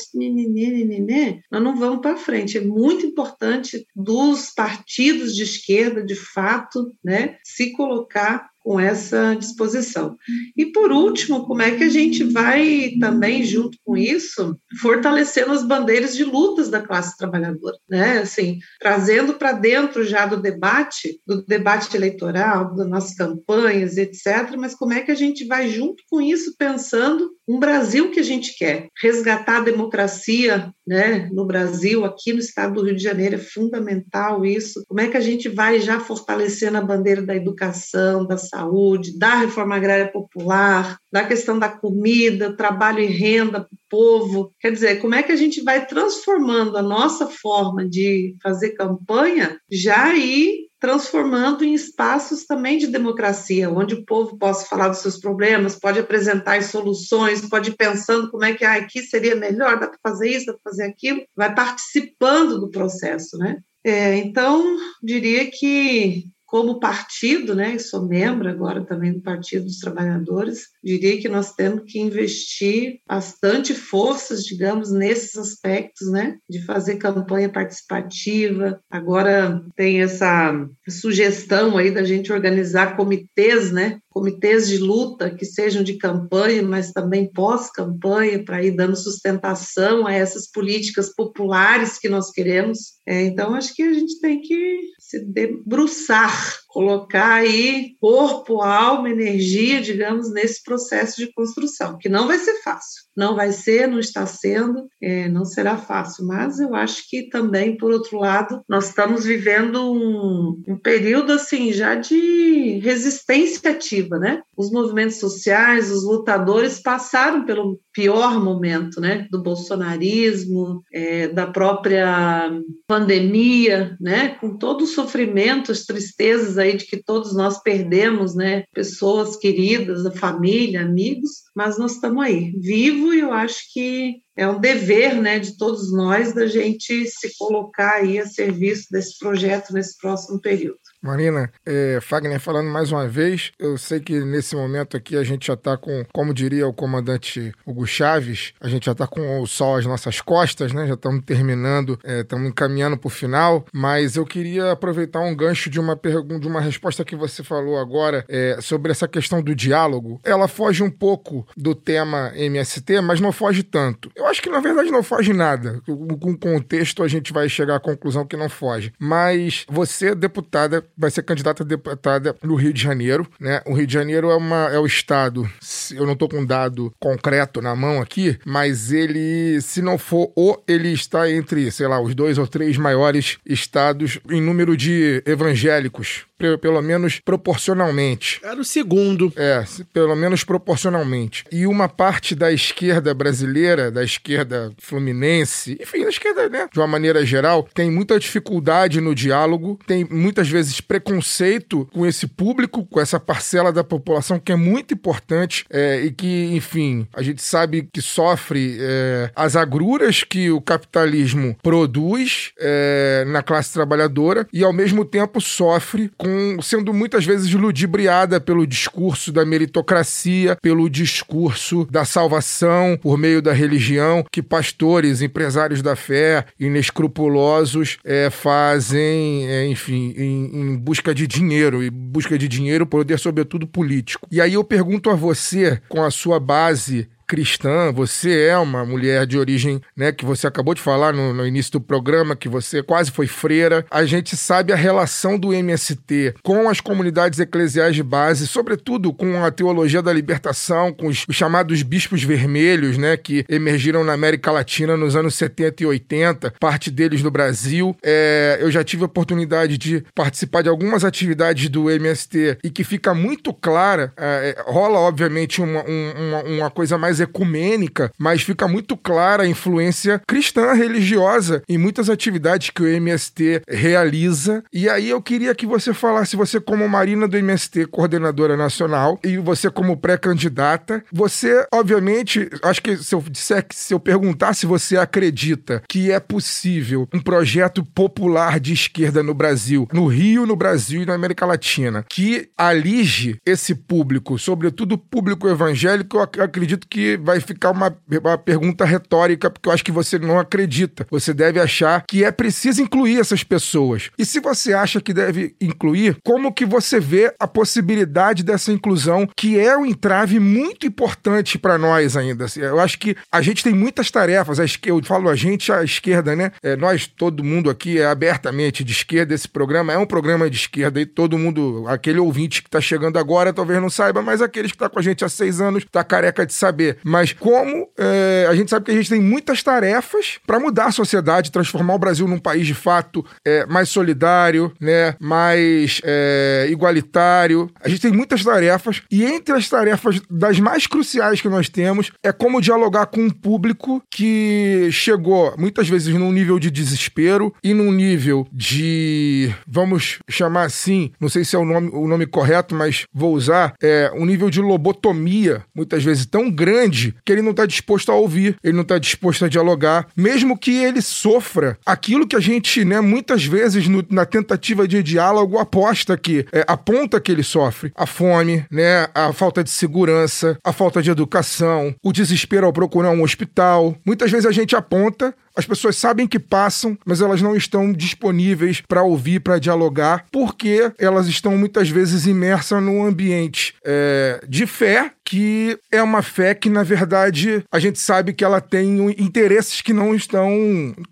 nós não vamos para frente. É muito importante dos partidos de esquerda, de fato, né, se colocar com essa disposição. E por último, como é que a gente vai também junto com isso fortalecendo as bandeiras de lutas da classe trabalhadora, né? Assim, trazendo para dentro já do debate, do debate eleitoral, das nossas campanhas, etc. Mas como é que a gente vai junto com isso pensando um Brasil que a gente quer, resgatar a democracia, né? No Brasil, aqui no estado do Rio de Janeiro é fundamental isso. Como é que a gente vai já fortalecendo a bandeira da educação, da saúde, da reforma agrária popular, da questão da comida, trabalho e renda para o povo. Quer dizer, como é que a gente vai transformando a nossa forma de fazer campanha já aí transformando em espaços também de democracia, onde o povo possa falar dos seus problemas, pode apresentar soluções, pode ir pensando como é que ah, aqui seria melhor, dá para fazer isso, dá para fazer aquilo, vai participando do processo, né? É, então, diria que como partido, né, sou membro agora também do Partido dos Trabalhadores, diria que nós temos que investir bastante forças, digamos, nesses aspectos, né, de fazer campanha participativa. Agora tem essa sugestão aí da gente organizar comitês, né, comitês de luta que sejam de campanha, mas também pós-campanha, para ir dando sustentação a essas políticas populares que nós queremos. É, então, acho que a gente tem que se debruçar, colocar aí corpo, alma, energia, digamos, nesse processo de construção, que não vai ser fácil. Não vai ser, não está sendo, é, não será fácil, mas eu acho que também, por outro lado, nós estamos vivendo um, um período assim já de resistência ativa, né? Os movimentos sociais, os lutadores passaram pelo pior momento, né? Do bolsonarismo, é, da própria pandemia, né? Com todo o sofrimento, as tristezas aí de que todos nós perdemos, né? Pessoas queridas, a família, amigos, mas nós estamos aí, vivo e eu acho que é um dever, né, de todos nós da gente se colocar aí a serviço desse projeto nesse próximo período. Marina, é, Fagner falando mais uma vez, eu sei que nesse momento aqui a gente já está com, como diria o comandante Hugo Chaves, a gente já está com o sol às nossas costas, né? Já estamos terminando, estamos é, encaminhando para o final, mas eu queria aproveitar um gancho de uma pergunta, de uma resposta que você falou agora é, sobre essa questão do diálogo. Ela foge um pouco do tema MST, mas não foge tanto. Eu acho que na verdade não foge nada. Com o contexto a gente vai chegar à conclusão que não foge. Mas você, deputada, vai ser candidata a deputada no Rio de Janeiro, né? O Rio de Janeiro é, uma, é o estado, eu não estou com um dado concreto na mão aqui, mas ele, se não for o, ele está entre, sei lá, os dois ou três maiores estados em número de evangélicos pelo menos proporcionalmente. Era o segundo. É, pelo menos proporcionalmente. E uma parte da esquerda brasileira, da esquerda fluminense, enfim, da esquerda, né, de uma maneira geral, tem muita dificuldade no diálogo, tem muitas vezes preconceito com esse público, com essa parcela da população que é muito importante é, e que, enfim, a gente sabe que sofre é, as agruras que o capitalismo produz é, na classe trabalhadora e, ao mesmo tempo, sofre com sendo muitas vezes ludibriada pelo discurso da meritocracia, pelo discurso da salvação por meio da religião, que pastores, empresários da fé, inescrupulosos é, fazem, é, enfim, em, em busca de dinheiro, e busca de dinheiro, poder, sobretudo político. E aí eu pergunto a você, com a sua base cristã, você é uma mulher de origem, né, que você acabou de falar no, no, início do programa, que você quase foi freira. A gente sabe a relação do MST com as comunidades eclesiais de base, sobretudo com a teologia da libertação, com os, os chamados bispos vermelhos, né, que emergiram na América Latina nos anos 70 e 80, parte deles no Brasil. É, eu já tive a oportunidade de participar de algumas atividades do MST e que fica muito clara, é, rola obviamente uma, uma, uma coisa mais ecumênica, mas fica muito clara a influência cristã religiosa em muitas atividades que o MST realiza. E aí eu queria que você falasse, você como Marina do MST, coordenadora nacional, e você como pré-candidata, você, obviamente, acho que se eu disser, se eu perguntar se você acredita que é possível um projeto popular de esquerda no Brasil, no Rio, no Brasil e na América Latina, que alige esse público, sobretudo o público evangélico, eu acredito que vai ficar uma, uma pergunta retórica, porque eu acho que você não acredita. Você deve achar que é preciso incluir essas pessoas. E se você acha que deve incluir, como que você vê a possibilidade dessa inclusão, que é um entrave muito importante para nós ainda? Assim, eu acho que a gente tem muitas tarefas. Eu falo a gente, a esquerda, né? É, nós, todo mundo aqui é abertamente de esquerda. Esse programa é um programa de esquerda e todo mundo, aquele ouvinte que está chegando agora, talvez não saiba, mas aqueles que estão tá com a gente há seis anos, tá careca de saber. Mas como é, a gente sabe que a gente tem muitas tarefas para mudar a sociedade, transformar o Brasil num país de fato é, mais solidário, né, mais é, igualitário. A gente tem muitas tarefas e entre as tarefas das mais cruciais que nós temos é como dialogar com um público que chegou muitas vezes num nível de desespero e num nível de, vamos chamar assim, não sei se é o nome, o nome correto, mas vou usar, é um nível de lobotomia muitas vezes tão grande que ele não está disposto a ouvir, ele não está disposto a dialogar, mesmo que ele sofra aquilo que a gente, né, muitas vezes no, na tentativa de diálogo aposta que é, aponta que ele sofre, a fome, né, a falta de segurança, a falta de educação, o desespero ao procurar um hospital. Muitas vezes a gente aponta as pessoas sabem que passam, mas elas não estão disponíveis para ouvir, para dialogar, porque elas estão muitas vezes imersas num ambiente é, de fé que é uma fé que, na verdade, a gente sabe que ela tem interesses que não estão.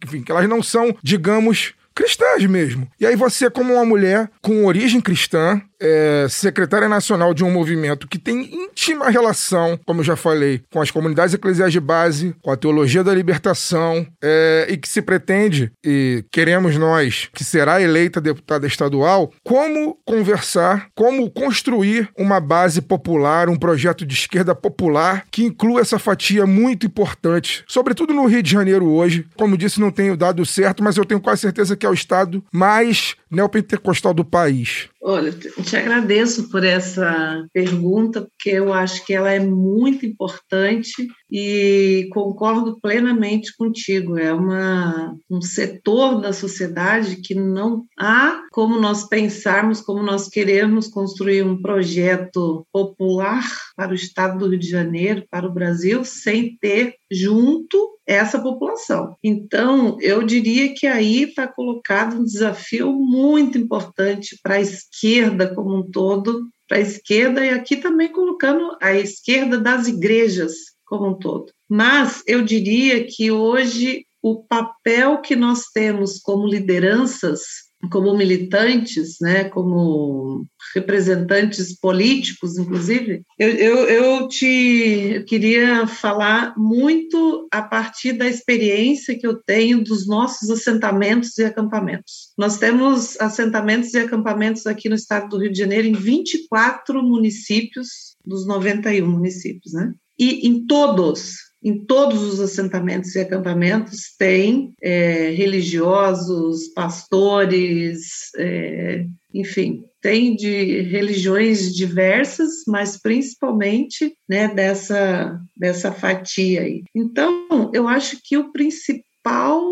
Enfim, que elas não são, digamos, cristãs mesmo. E aí você, como uma mulher com origem cristã, é, secretária nacional de um movimento que tem íntima relação, como eu já falei, com as comunidades eclesiais de base, com a teologia da libertação, é, e que se pretende, e queremos nós, que será eleita deputada estadual, como conversar, como construir uma base popular, um projeto de esquerda popular que inclua essa fatia muito importante, sobretudo no Rio de Janeiro hoje. Como disse, não tenho dado certo, mas eu tenho quase certeza que é o estado mais neopentecostal do país. Olha, te agradeço por essa pergunta, porque eu acho que ela é muito importante e concordo plenamente contigo. É uma, um setor da sociedade que não há como nós pensarmos, como nós queremos construir um projeto popular para o estado do Rio de Janeiro, para o Brasil, sem ter junto essa população. Então, eu diria que aí está colocado um desafio muito importante para a esquerda como um todo, para a esquerda e aqui também colocando a esquerda das igrejas como um todo. Mas eu diria que hoje o papel que nós temos como lideranças como militantes, né, como representantes políticos, inclusive, eu, eu, eu te eu queria falar muito a partir da experiência que eu tenho dos nossos assentamentos e acampamentos. Nós temos assentamentos e acampamentos aqui no estado do Rio de Janeiro em 24 municípios dos 91 municípios, né? E em todos em todos os assentamentos e acampamentos tem é, religiosos, pastores, é, enfim, tem de religiões diversas, mas principalmente né, dessa, dessa fatia aí. Então, eu acho que o principal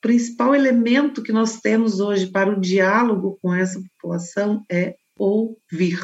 principal elemento que nós temos hoje para o diálogo com essa população é ouvir,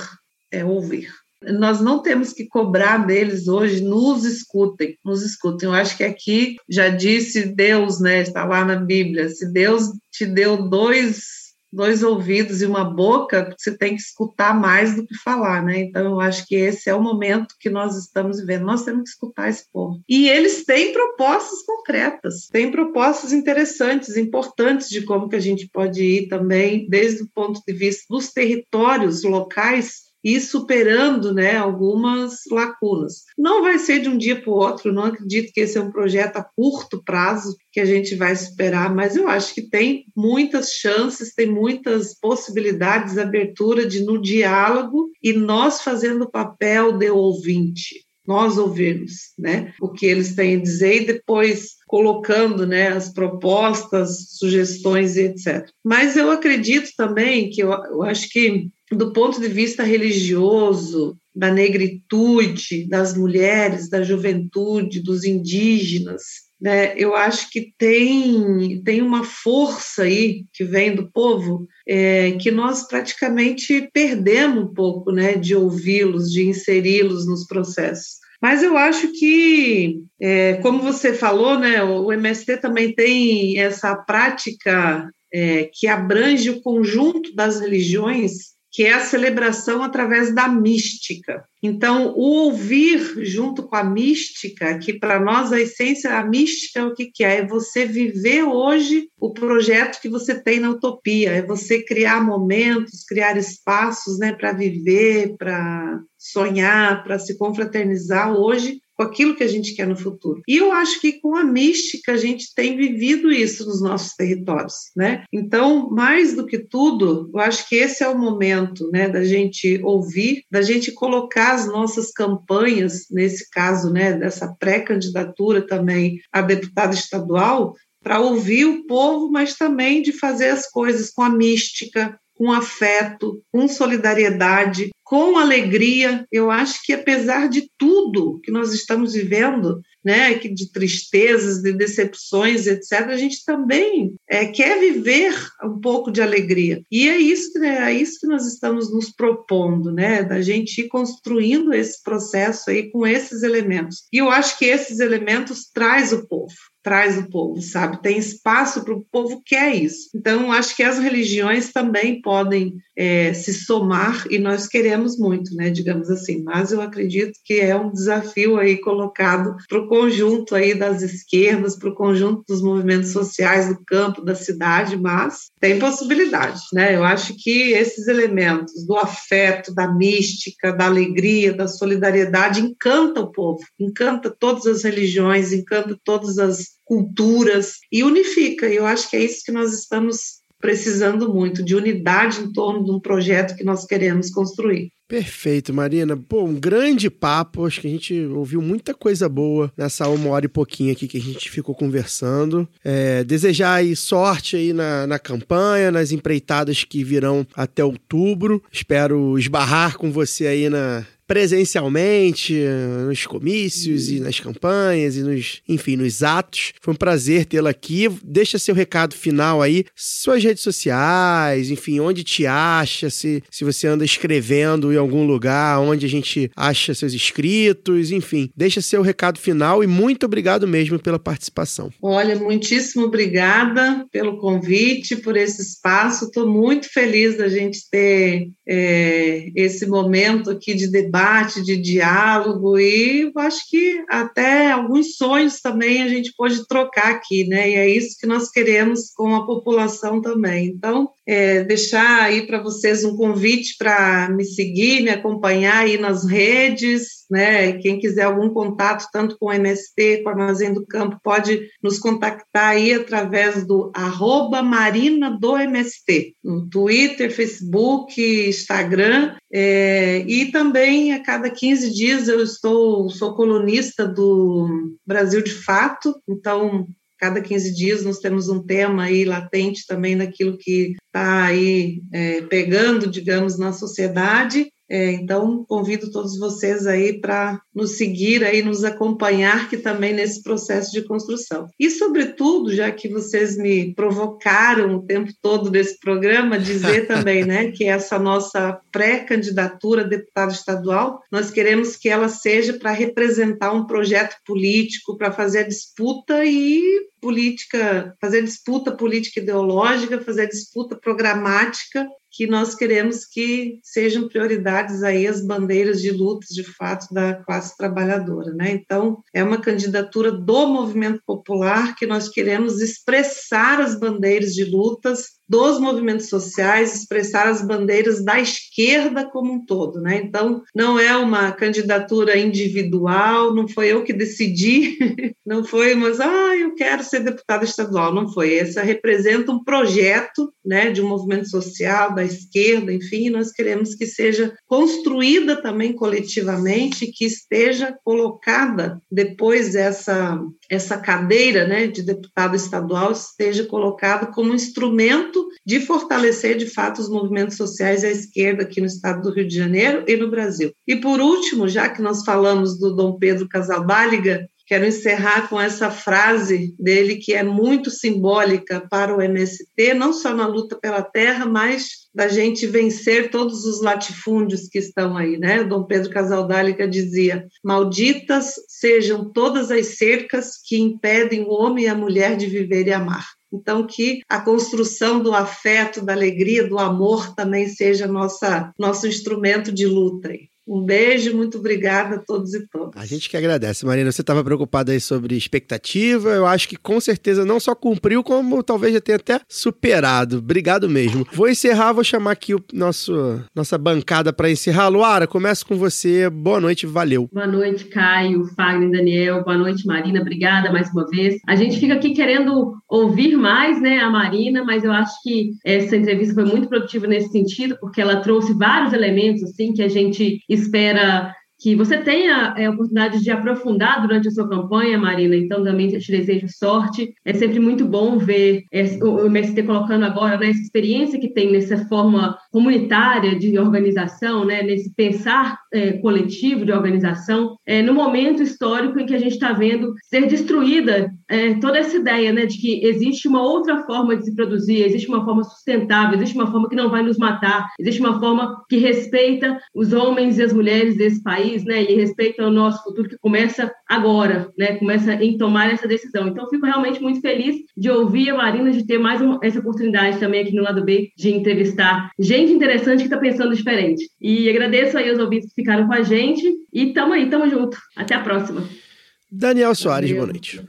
é ouvir nós não temos que cobrar deles hoje, nos escutem, nos escutem. Eu acho que aqui já disse Deus, né? Está lá na Bíblia. Se Deus te deu dois dois ouvidos e uma boca, você tem que escutar mais do que falar, né? Então eu acho que esse é o momento que nós estamos vivendo. Nós temos que escutar esse povo. E eles têm propostas concretas, têm propostas interessantes, importantes de como que a gente pode ir também, desde o ponto de vista dos territórios locais e superando né, algumas lacunas. Não vai ser de um dia para o outro, não acredito que esse é um projeto a curto prazo que a gente vai superar, mas eu acho que tem muitas chances, tem muitas possibilidades, abertura de no diálogo e nós fazendo o papel de ouvinte nós ouvirmos, né, o que eles têm a dizer e depois colocando, né, as propostas, sugestões e etc. Mas eu acredito também que eu, eu acho que do ponto de vista religioso, da negritude, das mulheres, da juventude, dos indígenas, né? Eu acho que tem, tem uma força aí que vem do povo é, que nós praticamente perdemos um pouco, né, de ouvi-los, de inseri-los nos processos. Mas eu acho que, é, como você falou, né, o MST também tem essa prática é, que abrange o conjunto das religiões que é a celebração através da mística. Então, o ouvir junto com a mística, que para nós a essência, a mística é o que, que é? É você viver hoje o projeto que você tem na utopia, é você criar momentos, criar espaços né, para viver, para sonhar, para se confraternizar hoje com aquilo que a gente quer no futuro. E eu acho que com a mística a gente tem vivido isso nos nossos territórios, né? Então, mais do que tudo, eu acho que esse é o momento, né, da gente ouvir, da gente colocar as nossas campanhas, nesse caso, né, dessa pré-candidatura também a deputada estadual, para ouvir o povo, mas também de fazer as coisas com a mística, com afeto, com solidariedade, com alegria. Eu acho que apesar de tudo que nós estamos vivendo, né, que de tristezas, de decepções, etc., a gente também é, quer viver um pouco de alegria. E é isso, né, é isso que nós estamos nos propondo, né, da gente ir construindo esse processo aí com esses elementos. E eu acho que esses elementos traz o povo traz o povo, sabe? Tem espaço para o povo que é isso. Então, acho que as religiões também podem é, se somar e nós queremos muito, né? Digamos assim. Mas eu acredito que é um desafio aí colocado para o conjunto aí das esquerdas, para o conjunto dos movimentos sociais do campo, da cidade, mas tem possibilidade, né? Eu acho que esses elementos do afeto, da mística, da alegria, da solidariedade encanta o povo, encanta todas as religiões, encanta todas as culturas e unifica. E eu acho que é isso que nós estamos precisando muito, de unidade em torno de um projeto que nós queremos construir. Perfeito, Marina. Pô, um grande papo. Acho que a gente ouviu muita coisa boa nessa uma hora e pouquinho aqui que a gente ficou conversando. É, desejar aí sorte aí na, na campanha, nas empreitadas que virão até outubro. Espero esbarrar com você aí na, presencialmente, nos comícios e nas campanhas e nos, enfim, nos atos. Foi um prazer tê-la aqui. Deixa seu recado final aí, suas redes sociais, enfim, onde te acha, se, se você anda escrevendo em algum lugar, onde a gente acha seus inscritos, enfim. Deixa seu recado final e muito obrigado mesmo pela participação. Olha, muitíssimo obrigada pelo convite, por esse espaço. Estou muito feliz da gente ter é, esse momento aqui de debate debate, de diálogo, e acho que até alguns sonhos também a gente pode trocar aqui, né? E é isso que nós queremos com a população também. Então, é, deixar aí para vocês um convite para me seguir, me acompanhar aí nas redes, né? Quem quiser algum contato, tanto com o MST, com o Armazém do Campo, pode nos contactar aí através do arroba Marina do MST, no Twitter, Facebook, Instagram, é, e também a cada 15 dias eu estou, sou colunista do Brasil de Fato, então cada 15 dias nós temos um tema aí latente também daquilo que está aí é, pegando, digamos, na sociedade. É, então, convido todos vocês aí para nos seguir aí, nos acompanhar que também nesse processo de construção. E, sobretudo, já que vocês me provocaram o tempo todo desse programa, dizer *laughs* também, né, que essa nossa pré-candidatura a deputado estadual, nós queremos que ela seja para representar um projeto político, para fazer a disputa e política, fazer disputa política ideológica, fazer disputa programática que nós queremos que sejam prioridades aí as bandeiras de lutas de fato da classe trabalhadora, né? Então, é uma candidatura do movimento popular que nós queremos expressar as bandeiras de lutas dos movimentos sociais, expressar as bandeiras da esquerda como um todo, né? Então, não é uma candidatura individual, não foi eu que decidi, *laughs* não foi, mas ah, eu quero ser deputada estadual, não foi. Essa representa um projeto, né, de um movimento social da esquerda, enfim, nós queremos que seja construída também coletivamente, que esteja colocada depois essa essa cadeira, né, de deputado estadual esteja colocada como instrumento de fortalecer de fato os movimentos sociais à esquerda aqui no estado do Rio de Janeiro e no Brasil. E por último, já que nós falamos do Dom Pedro Casalbáliga, Quero encerrar com essa frase dele que é muito simbólica para o MST, não só na luta pela terra, mas da gente vencer todos os latifúndios que estão aí, né? Dom Pedro Casaldálica dizia: "Malditas sejam todas as cercas que impedem o homem e a mulher de viver e amar". Então, que a construção do afeto, da alegria, do amor também seja nossa, nosso instrumento de luta. Um beijo, muito obrigada a todos e todas. A gente que agradece, Marina. Você estava preocupada aí sobre expectativa. Eu acho que com certeza não só cumpriu, como talvez já tenha até superado. Obrigado mesmo. Vou encerrar, vou chamar aqui o nosso nossa bancada para encerrar. Luara, começo com você. Boa noite, valeu. Boa noite, Caio, Fagner, Daniel. Boa noite, Marina. Obrigada mais uma vez. A gente fica aqui querendo ouvir mais, né, a Marina, mas eu acho que essa entrevista foi muito produtiva nesse sentido, porque ela trouxe vários elementos assim que a gente espera que você tenha é, a oportunidade de aprofundar durante a sua campanha, Marina. Então, também te desejo sorte. É sempre muito bom ver o MST colocando agora né, essa experiência que tem nessa forma comunitária de organização, né, nesse pensar é, coletivo de organização, é, no momento histórico em que a gente está vendo ser destruída é, toda essa ideia né, de que existe uma outra forma de se produzir, existe uma forma sustentável, existe uma forma que não vai nos matar, existe uma forma que respeita os homens e as mulheres desse país, né, e respeita o nosso futuro que começa agora, né, começa em tomar essa decisão. Então, fico realmente muito feliz de ouvir a Marina, de ter mais uma, essa oportunidade também aqui no lado B de entrevistar gente interessante que está pensando diferente. E agradeço aí aos ouvintes que ficaram com a gente e tamo aí, tamo junto. Até a próxima. Daniel Soares, boa noite.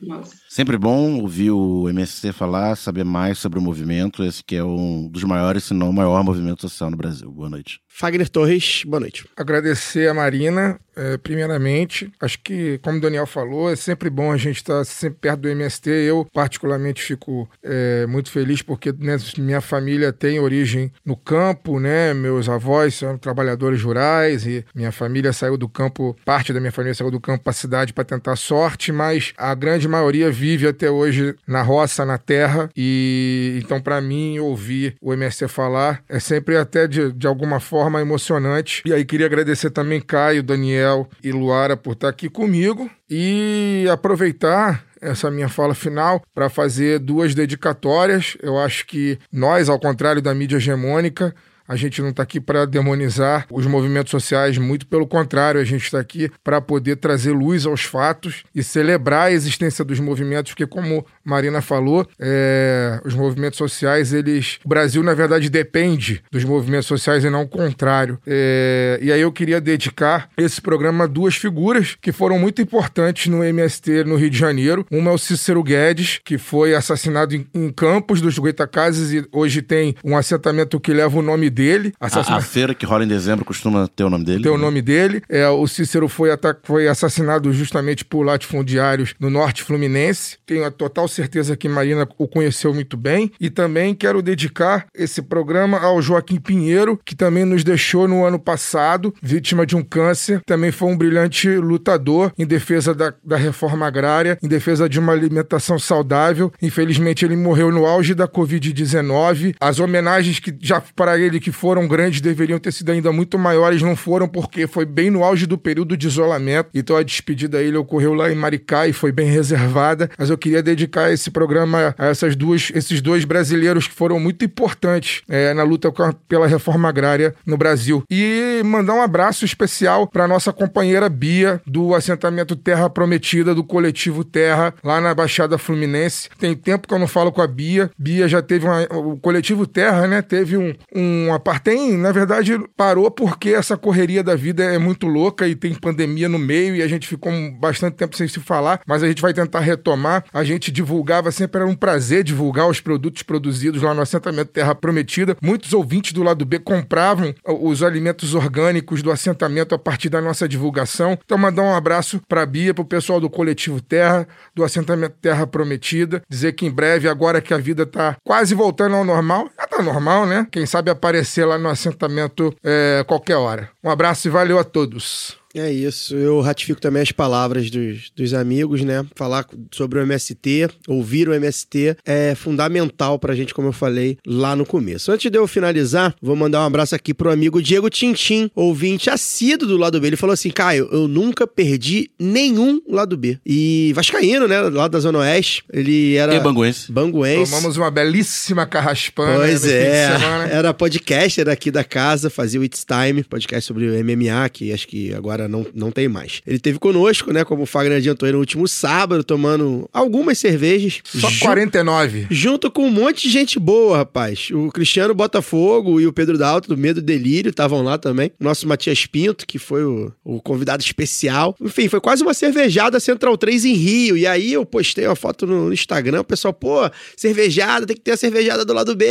Sempre bom ouvir o MSC falar, saber mais sobre o movimento, esse que é um dos maiores, se não o maior movimento social no Brasil. Boa noite. Fagner Torres, boa noite. Agradecer a Marina, é, primeiramente. Acho que, como o Daniel falou, é sempre bom a gente estar sempre perto do MST. Eu, particularmente, fico é, muito feliz porque né, minha família tem origem no campo, né? Meus avós são trabalhadores rurais e minha família saiu do campo, parte da minha família saiu do campo para a cidade para tentar sorte, mas a grande maioria vive até hoje na roça, na terra. E então, para mim, ouvir o MST falar é sempre até de, de alguma forma emocionante. E aí queria agradecer também Caio, Daniel e Luara por estar aqui comigo e aproveitar essa minha fala final para fazer duas dedicatórias. Eu acho que nós, ao contrário da mídia hegemônica, a gente não está aqui para demonizar os movimentos sociais, muito pelo contrário, a gente está aqui para poder trazer luz aos fatos e celebrar a existência dos movimentos, porque, como Marina falou, é, os movimentos sociais, eles. O Brasil, na verdade, depende dos movimentos sociais e não o contrário. É, e aí eu queria dedicar esse programa a duas figuras que foram muito importantes no MST no Rio de Janeiro. Uma é o Cícero Guedes, que foi assassinado em, em Campos dos Goitacazes e hoje tem um assentamento que leva o nome dele. A, a, feira que rola em dezembro costuma ter o nome dele? Ter o nome dele. É, o Cícero foi, foi assassinado justamente por latifundiários no norte fluminense. Tenho a total certeza que Marina o conheceu muito bem. E também quero dedicar esse programa ao Joaquim Pinheiro, que também nos deixou no ano passado, vítima de um câncer. Também foi um brilhante lutador em defesa da, da reforma agrária, em defesa de uma alimentação saudável. Infelizmente, ele morreu no auge da Covid-19. As homenagens que já para ele que foram grandes deveriam ter sido ainda muito maiores, não foram porque foi bem no auge do período de isolamento. Então a despedida dele ocorreu lá em Maricá e foi bem reservada. Mas eu queria dedicar esse programa a essas duas, esses dois brasileiros que foram muito importantes é, na luta pela reforma agrária no Brasil. E mandar um abraço especial para nossa companheira Bia, do assentamento Terra Prometida, do coletivo Terra, lá na Baixada Fluminense. Tem tempo que eu não falo com a Bia. Bia já teve uma, o coletivo Terra, né? Teve um, um apartem, na verdade, parou porque essa correria da vida é muito louca e tem pandemia no meio e a gente ficou bastante tempo sem se falar, mas a gente vai tentar retomar. A gente divulgava, sempre era um prazer divulgar os produtos produzidos lá no assentamento Terra Prometida. Muitos ouvintes do lado B compravam os alimentos orgânicos do assentamento a partir da nossa divulgação. Então, mandar um abraço para a Bia, para o pessoal do Coletivo Terra, do assentamento Terra Prometida. Dizer que em breve, agora que a vida está quase voltando ao normal, já está normal, né? Quem sabe aparecer lá no assentamento é, qualquer hora. Um abraço e valeu a todos. É isso, eu ratifico também as palavras dos, dos amigos, né? Falar sobre o MST, ouvir o MST é fundamental pra gente, como eu falei lá no começo. Antes de eu finalizar, vou mandar um abraço aqui pro amigo Diego Tintim, ouvinte assíduo do lado B. Ele falou assim: Caio, eu nunca perdi nenhum lado B. E Vascaíno, né? Lá da Zona Oeste. Ele era. E Banguense. Banguense. Tomamos uma belíssima carraspana. Pois é. Era podcaster aqui da casa, fazia o It's Time, podcast sobre o MMA, que acho que agora não, não tem mais. Ele teve conosco, né? Como o Fagner adiantou aí no último sábado, tomando algumas cervejas. Só 49. Junto com um monte de gente boa, rapaz. O Cristiano Botafogo e o Pedro Dalto, do Medo e Delírio, estavam lá também. Nosso Matias Pinto, que foi o, o convidado especial. Enfim, foi quase uma cervejada Central 3 em Rio. E aí eu postei uma foto no Instagram, o pessoal, pô, cervejada, tem que ter a cervejada do lado B.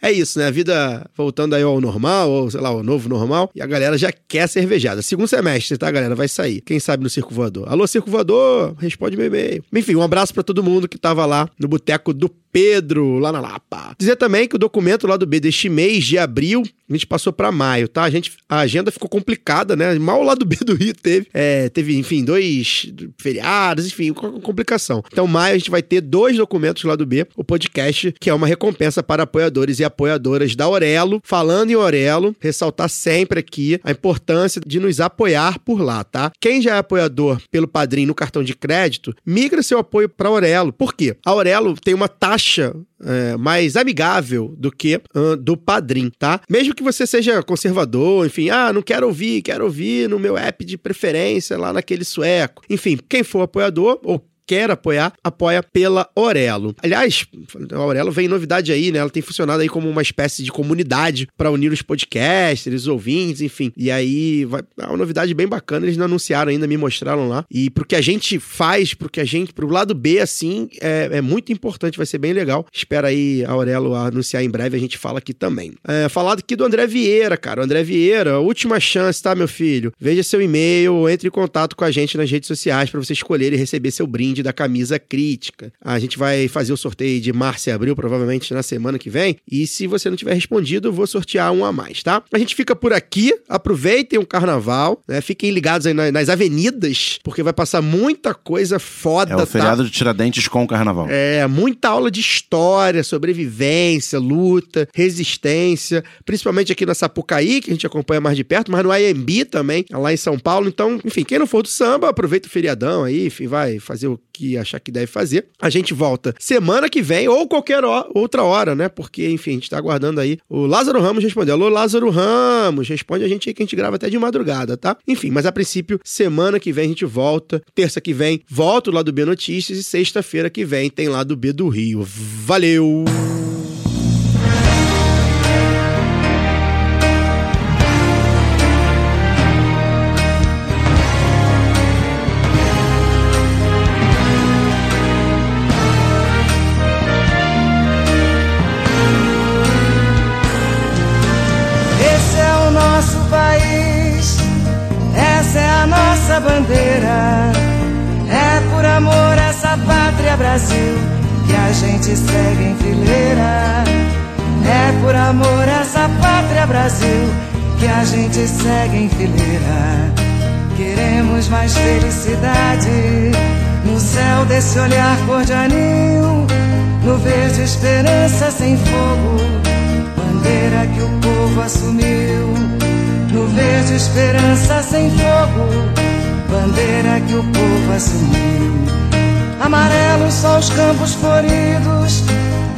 É isso, né? A vida voltando aí ao normal, ou sei lá, ao novo normal. E a galera já quer cervejada. Segundo semestre semestre, tá, galera? Vai sair. Quem sabe no Circo Voador. Alô, Circo Voador, responde meu e-mail. Enfim, um abraço para todo mundo que tava lá no Boteco do Pedro, lá na Lapa. Dizer também que o documento lá do B deste mês, de abril, a gente passou para maio, tá? A, gente, a agenda ficou complicada, né? Mal lá do B do Rio teve, é, teve, enfim, dois feriados, enfim, complicação. Então, maio a gente vai ter dois documentos lá do B, o podcast, que é uma recompensa para apoiadores e apoiadoras da Aurelo. Falando em Aurelo, ressaltar sempre aqui a importância de nos apoiar por lá, tá? Quem já é apoiador pelo padrinho no cartão de crédito, migra seu apoio para Aurelo. Por quê? A Aurelo tem uma taxa é, mais amigável do que uh, do Padrim, tá? Mesmo que você seja conservador, enfim, ah, não quero ouvir, quero ouvir no meu app de preferência lá naquele sueco. Enfim, quem for apoiador ou quer apoiar, apoia pela Orelo. Aliás, a Orelo vem novidade aí, né? Ela tem funcionado aí como uma espécie de comunidade para unir os podcasters, os ouvintes, enfim. E aí, vai, é uma novidade bem bacana, eles não anunciaram ainda, me mostraram lá. E pro que a gente faz, pro que a gente, pro lado B, assim, é, é muito importante, vai ser bem legal. Espera aí a Aurelo anunciar em breve, a gente fala aqui também. É, falado aqui do André Vieira, cara. O André Vieira, última chance, tá, meu filho? Veja seu e-mail, entre em contato com a gente nas redes sociais para você escolher e receber seu brinde da camisa crítica. A gente vai fazer o sorteio de março e abril, provavelmente na semana que vem. E se você não tiver respondido, eu vou sortear um a mais, tá? A gente fica por aqui. Aproveitem o carnaval, né? Fiquem ligados aí nas avenidas, porque vai passar muita coisa foda. É o feriado tá? de Tiradentes com o carnaval. É, muita aula de história, sobrevivência, luta, resistência, principalmente aqui na Sapucaí, que a gente acompanha mais de perto, mas no IMB também, lá em São Paulo. Então, enfim, quem não for do samba, aproveita o feriadão aí, enfim, vai fazer o que achar que deve fazer. A gente volta semana que vem ou qualquer outra hora, né? Porque, enfim, a gente tá aguardando aí o Lázaro Ramos responder. Alô, Lázaro Ramos, responde a gente aí que a gente grava até de madrugada, tá? Enfim, mas a princípio, semana que vem a gente volta. Terça que vem, volto lá do B Notícias e sexta-feira que vem tem lá do B do Rio. Valeu! Brasil que a gente segue em fileira. É por amor a essa pátria Brasil que a gente segue em fileira. Queremos mais felicidade no céu desse olhar cor de anil, no verde esperança sem fogo, bandeira que o povo assumiu. No verde esperança sem fogo bandeira que o povo assumiu. Amarelos só os campos floridos,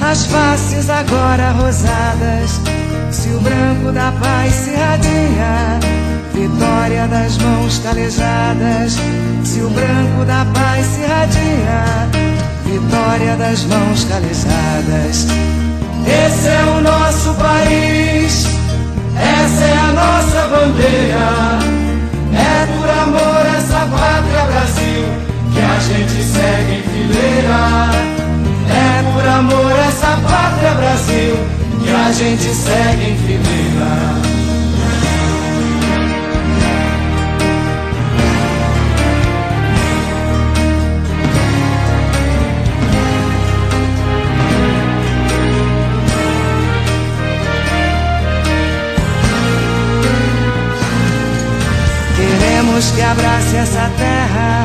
as faces agora rosadas. Se o branco da paz se radia, vitória das mãos calejadas. Se o branco da paz se radia, vitória das mãos calejadas. Esse é o nosso país, essa é a nossa bandeira. É por amor essa pátria Brasil gente segue em fileira. É por amor a essa pátria Brasil que a gente segue em fileira. Queremos que abrace essa terra,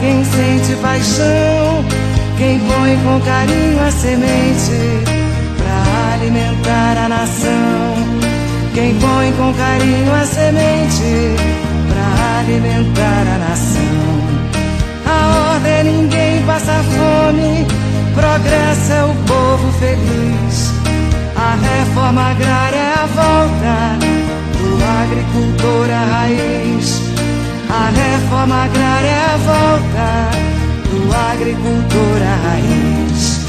quem sente paixão, quem põe com carinho a semente para alimentar a nação. Quem põe com carinho a semente para alimentar a nação. A ordem ninguém passa fome, progresso é o povo feliz. A reforma agrária é a volta agricultor a raiz. A reforma agrária é volta do agricultor a raiz.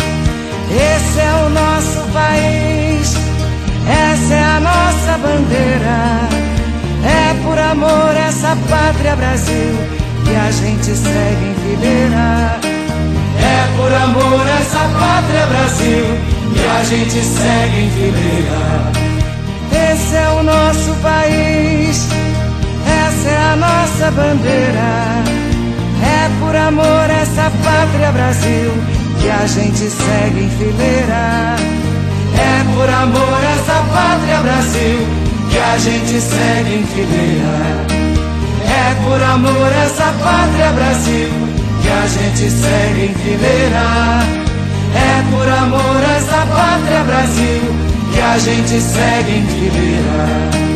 Esse é o nosso país, essa é a nossa bandeira. É por amor essa pátria Brasil que a gente segue em fileira. É por amor essa pátria Brasil que a gente segue em fileira. Esse é o nosso país, essa é a nossa bandeira. É por amor essa pátria Brasil que a gente segue em fileira. É por amor essa pátria Brasil que a gente segue em fileira. É por amor essa pátria Brasil que a gente segue em fileira. É por amor essa pátria Brasil que a gente segue em fileira.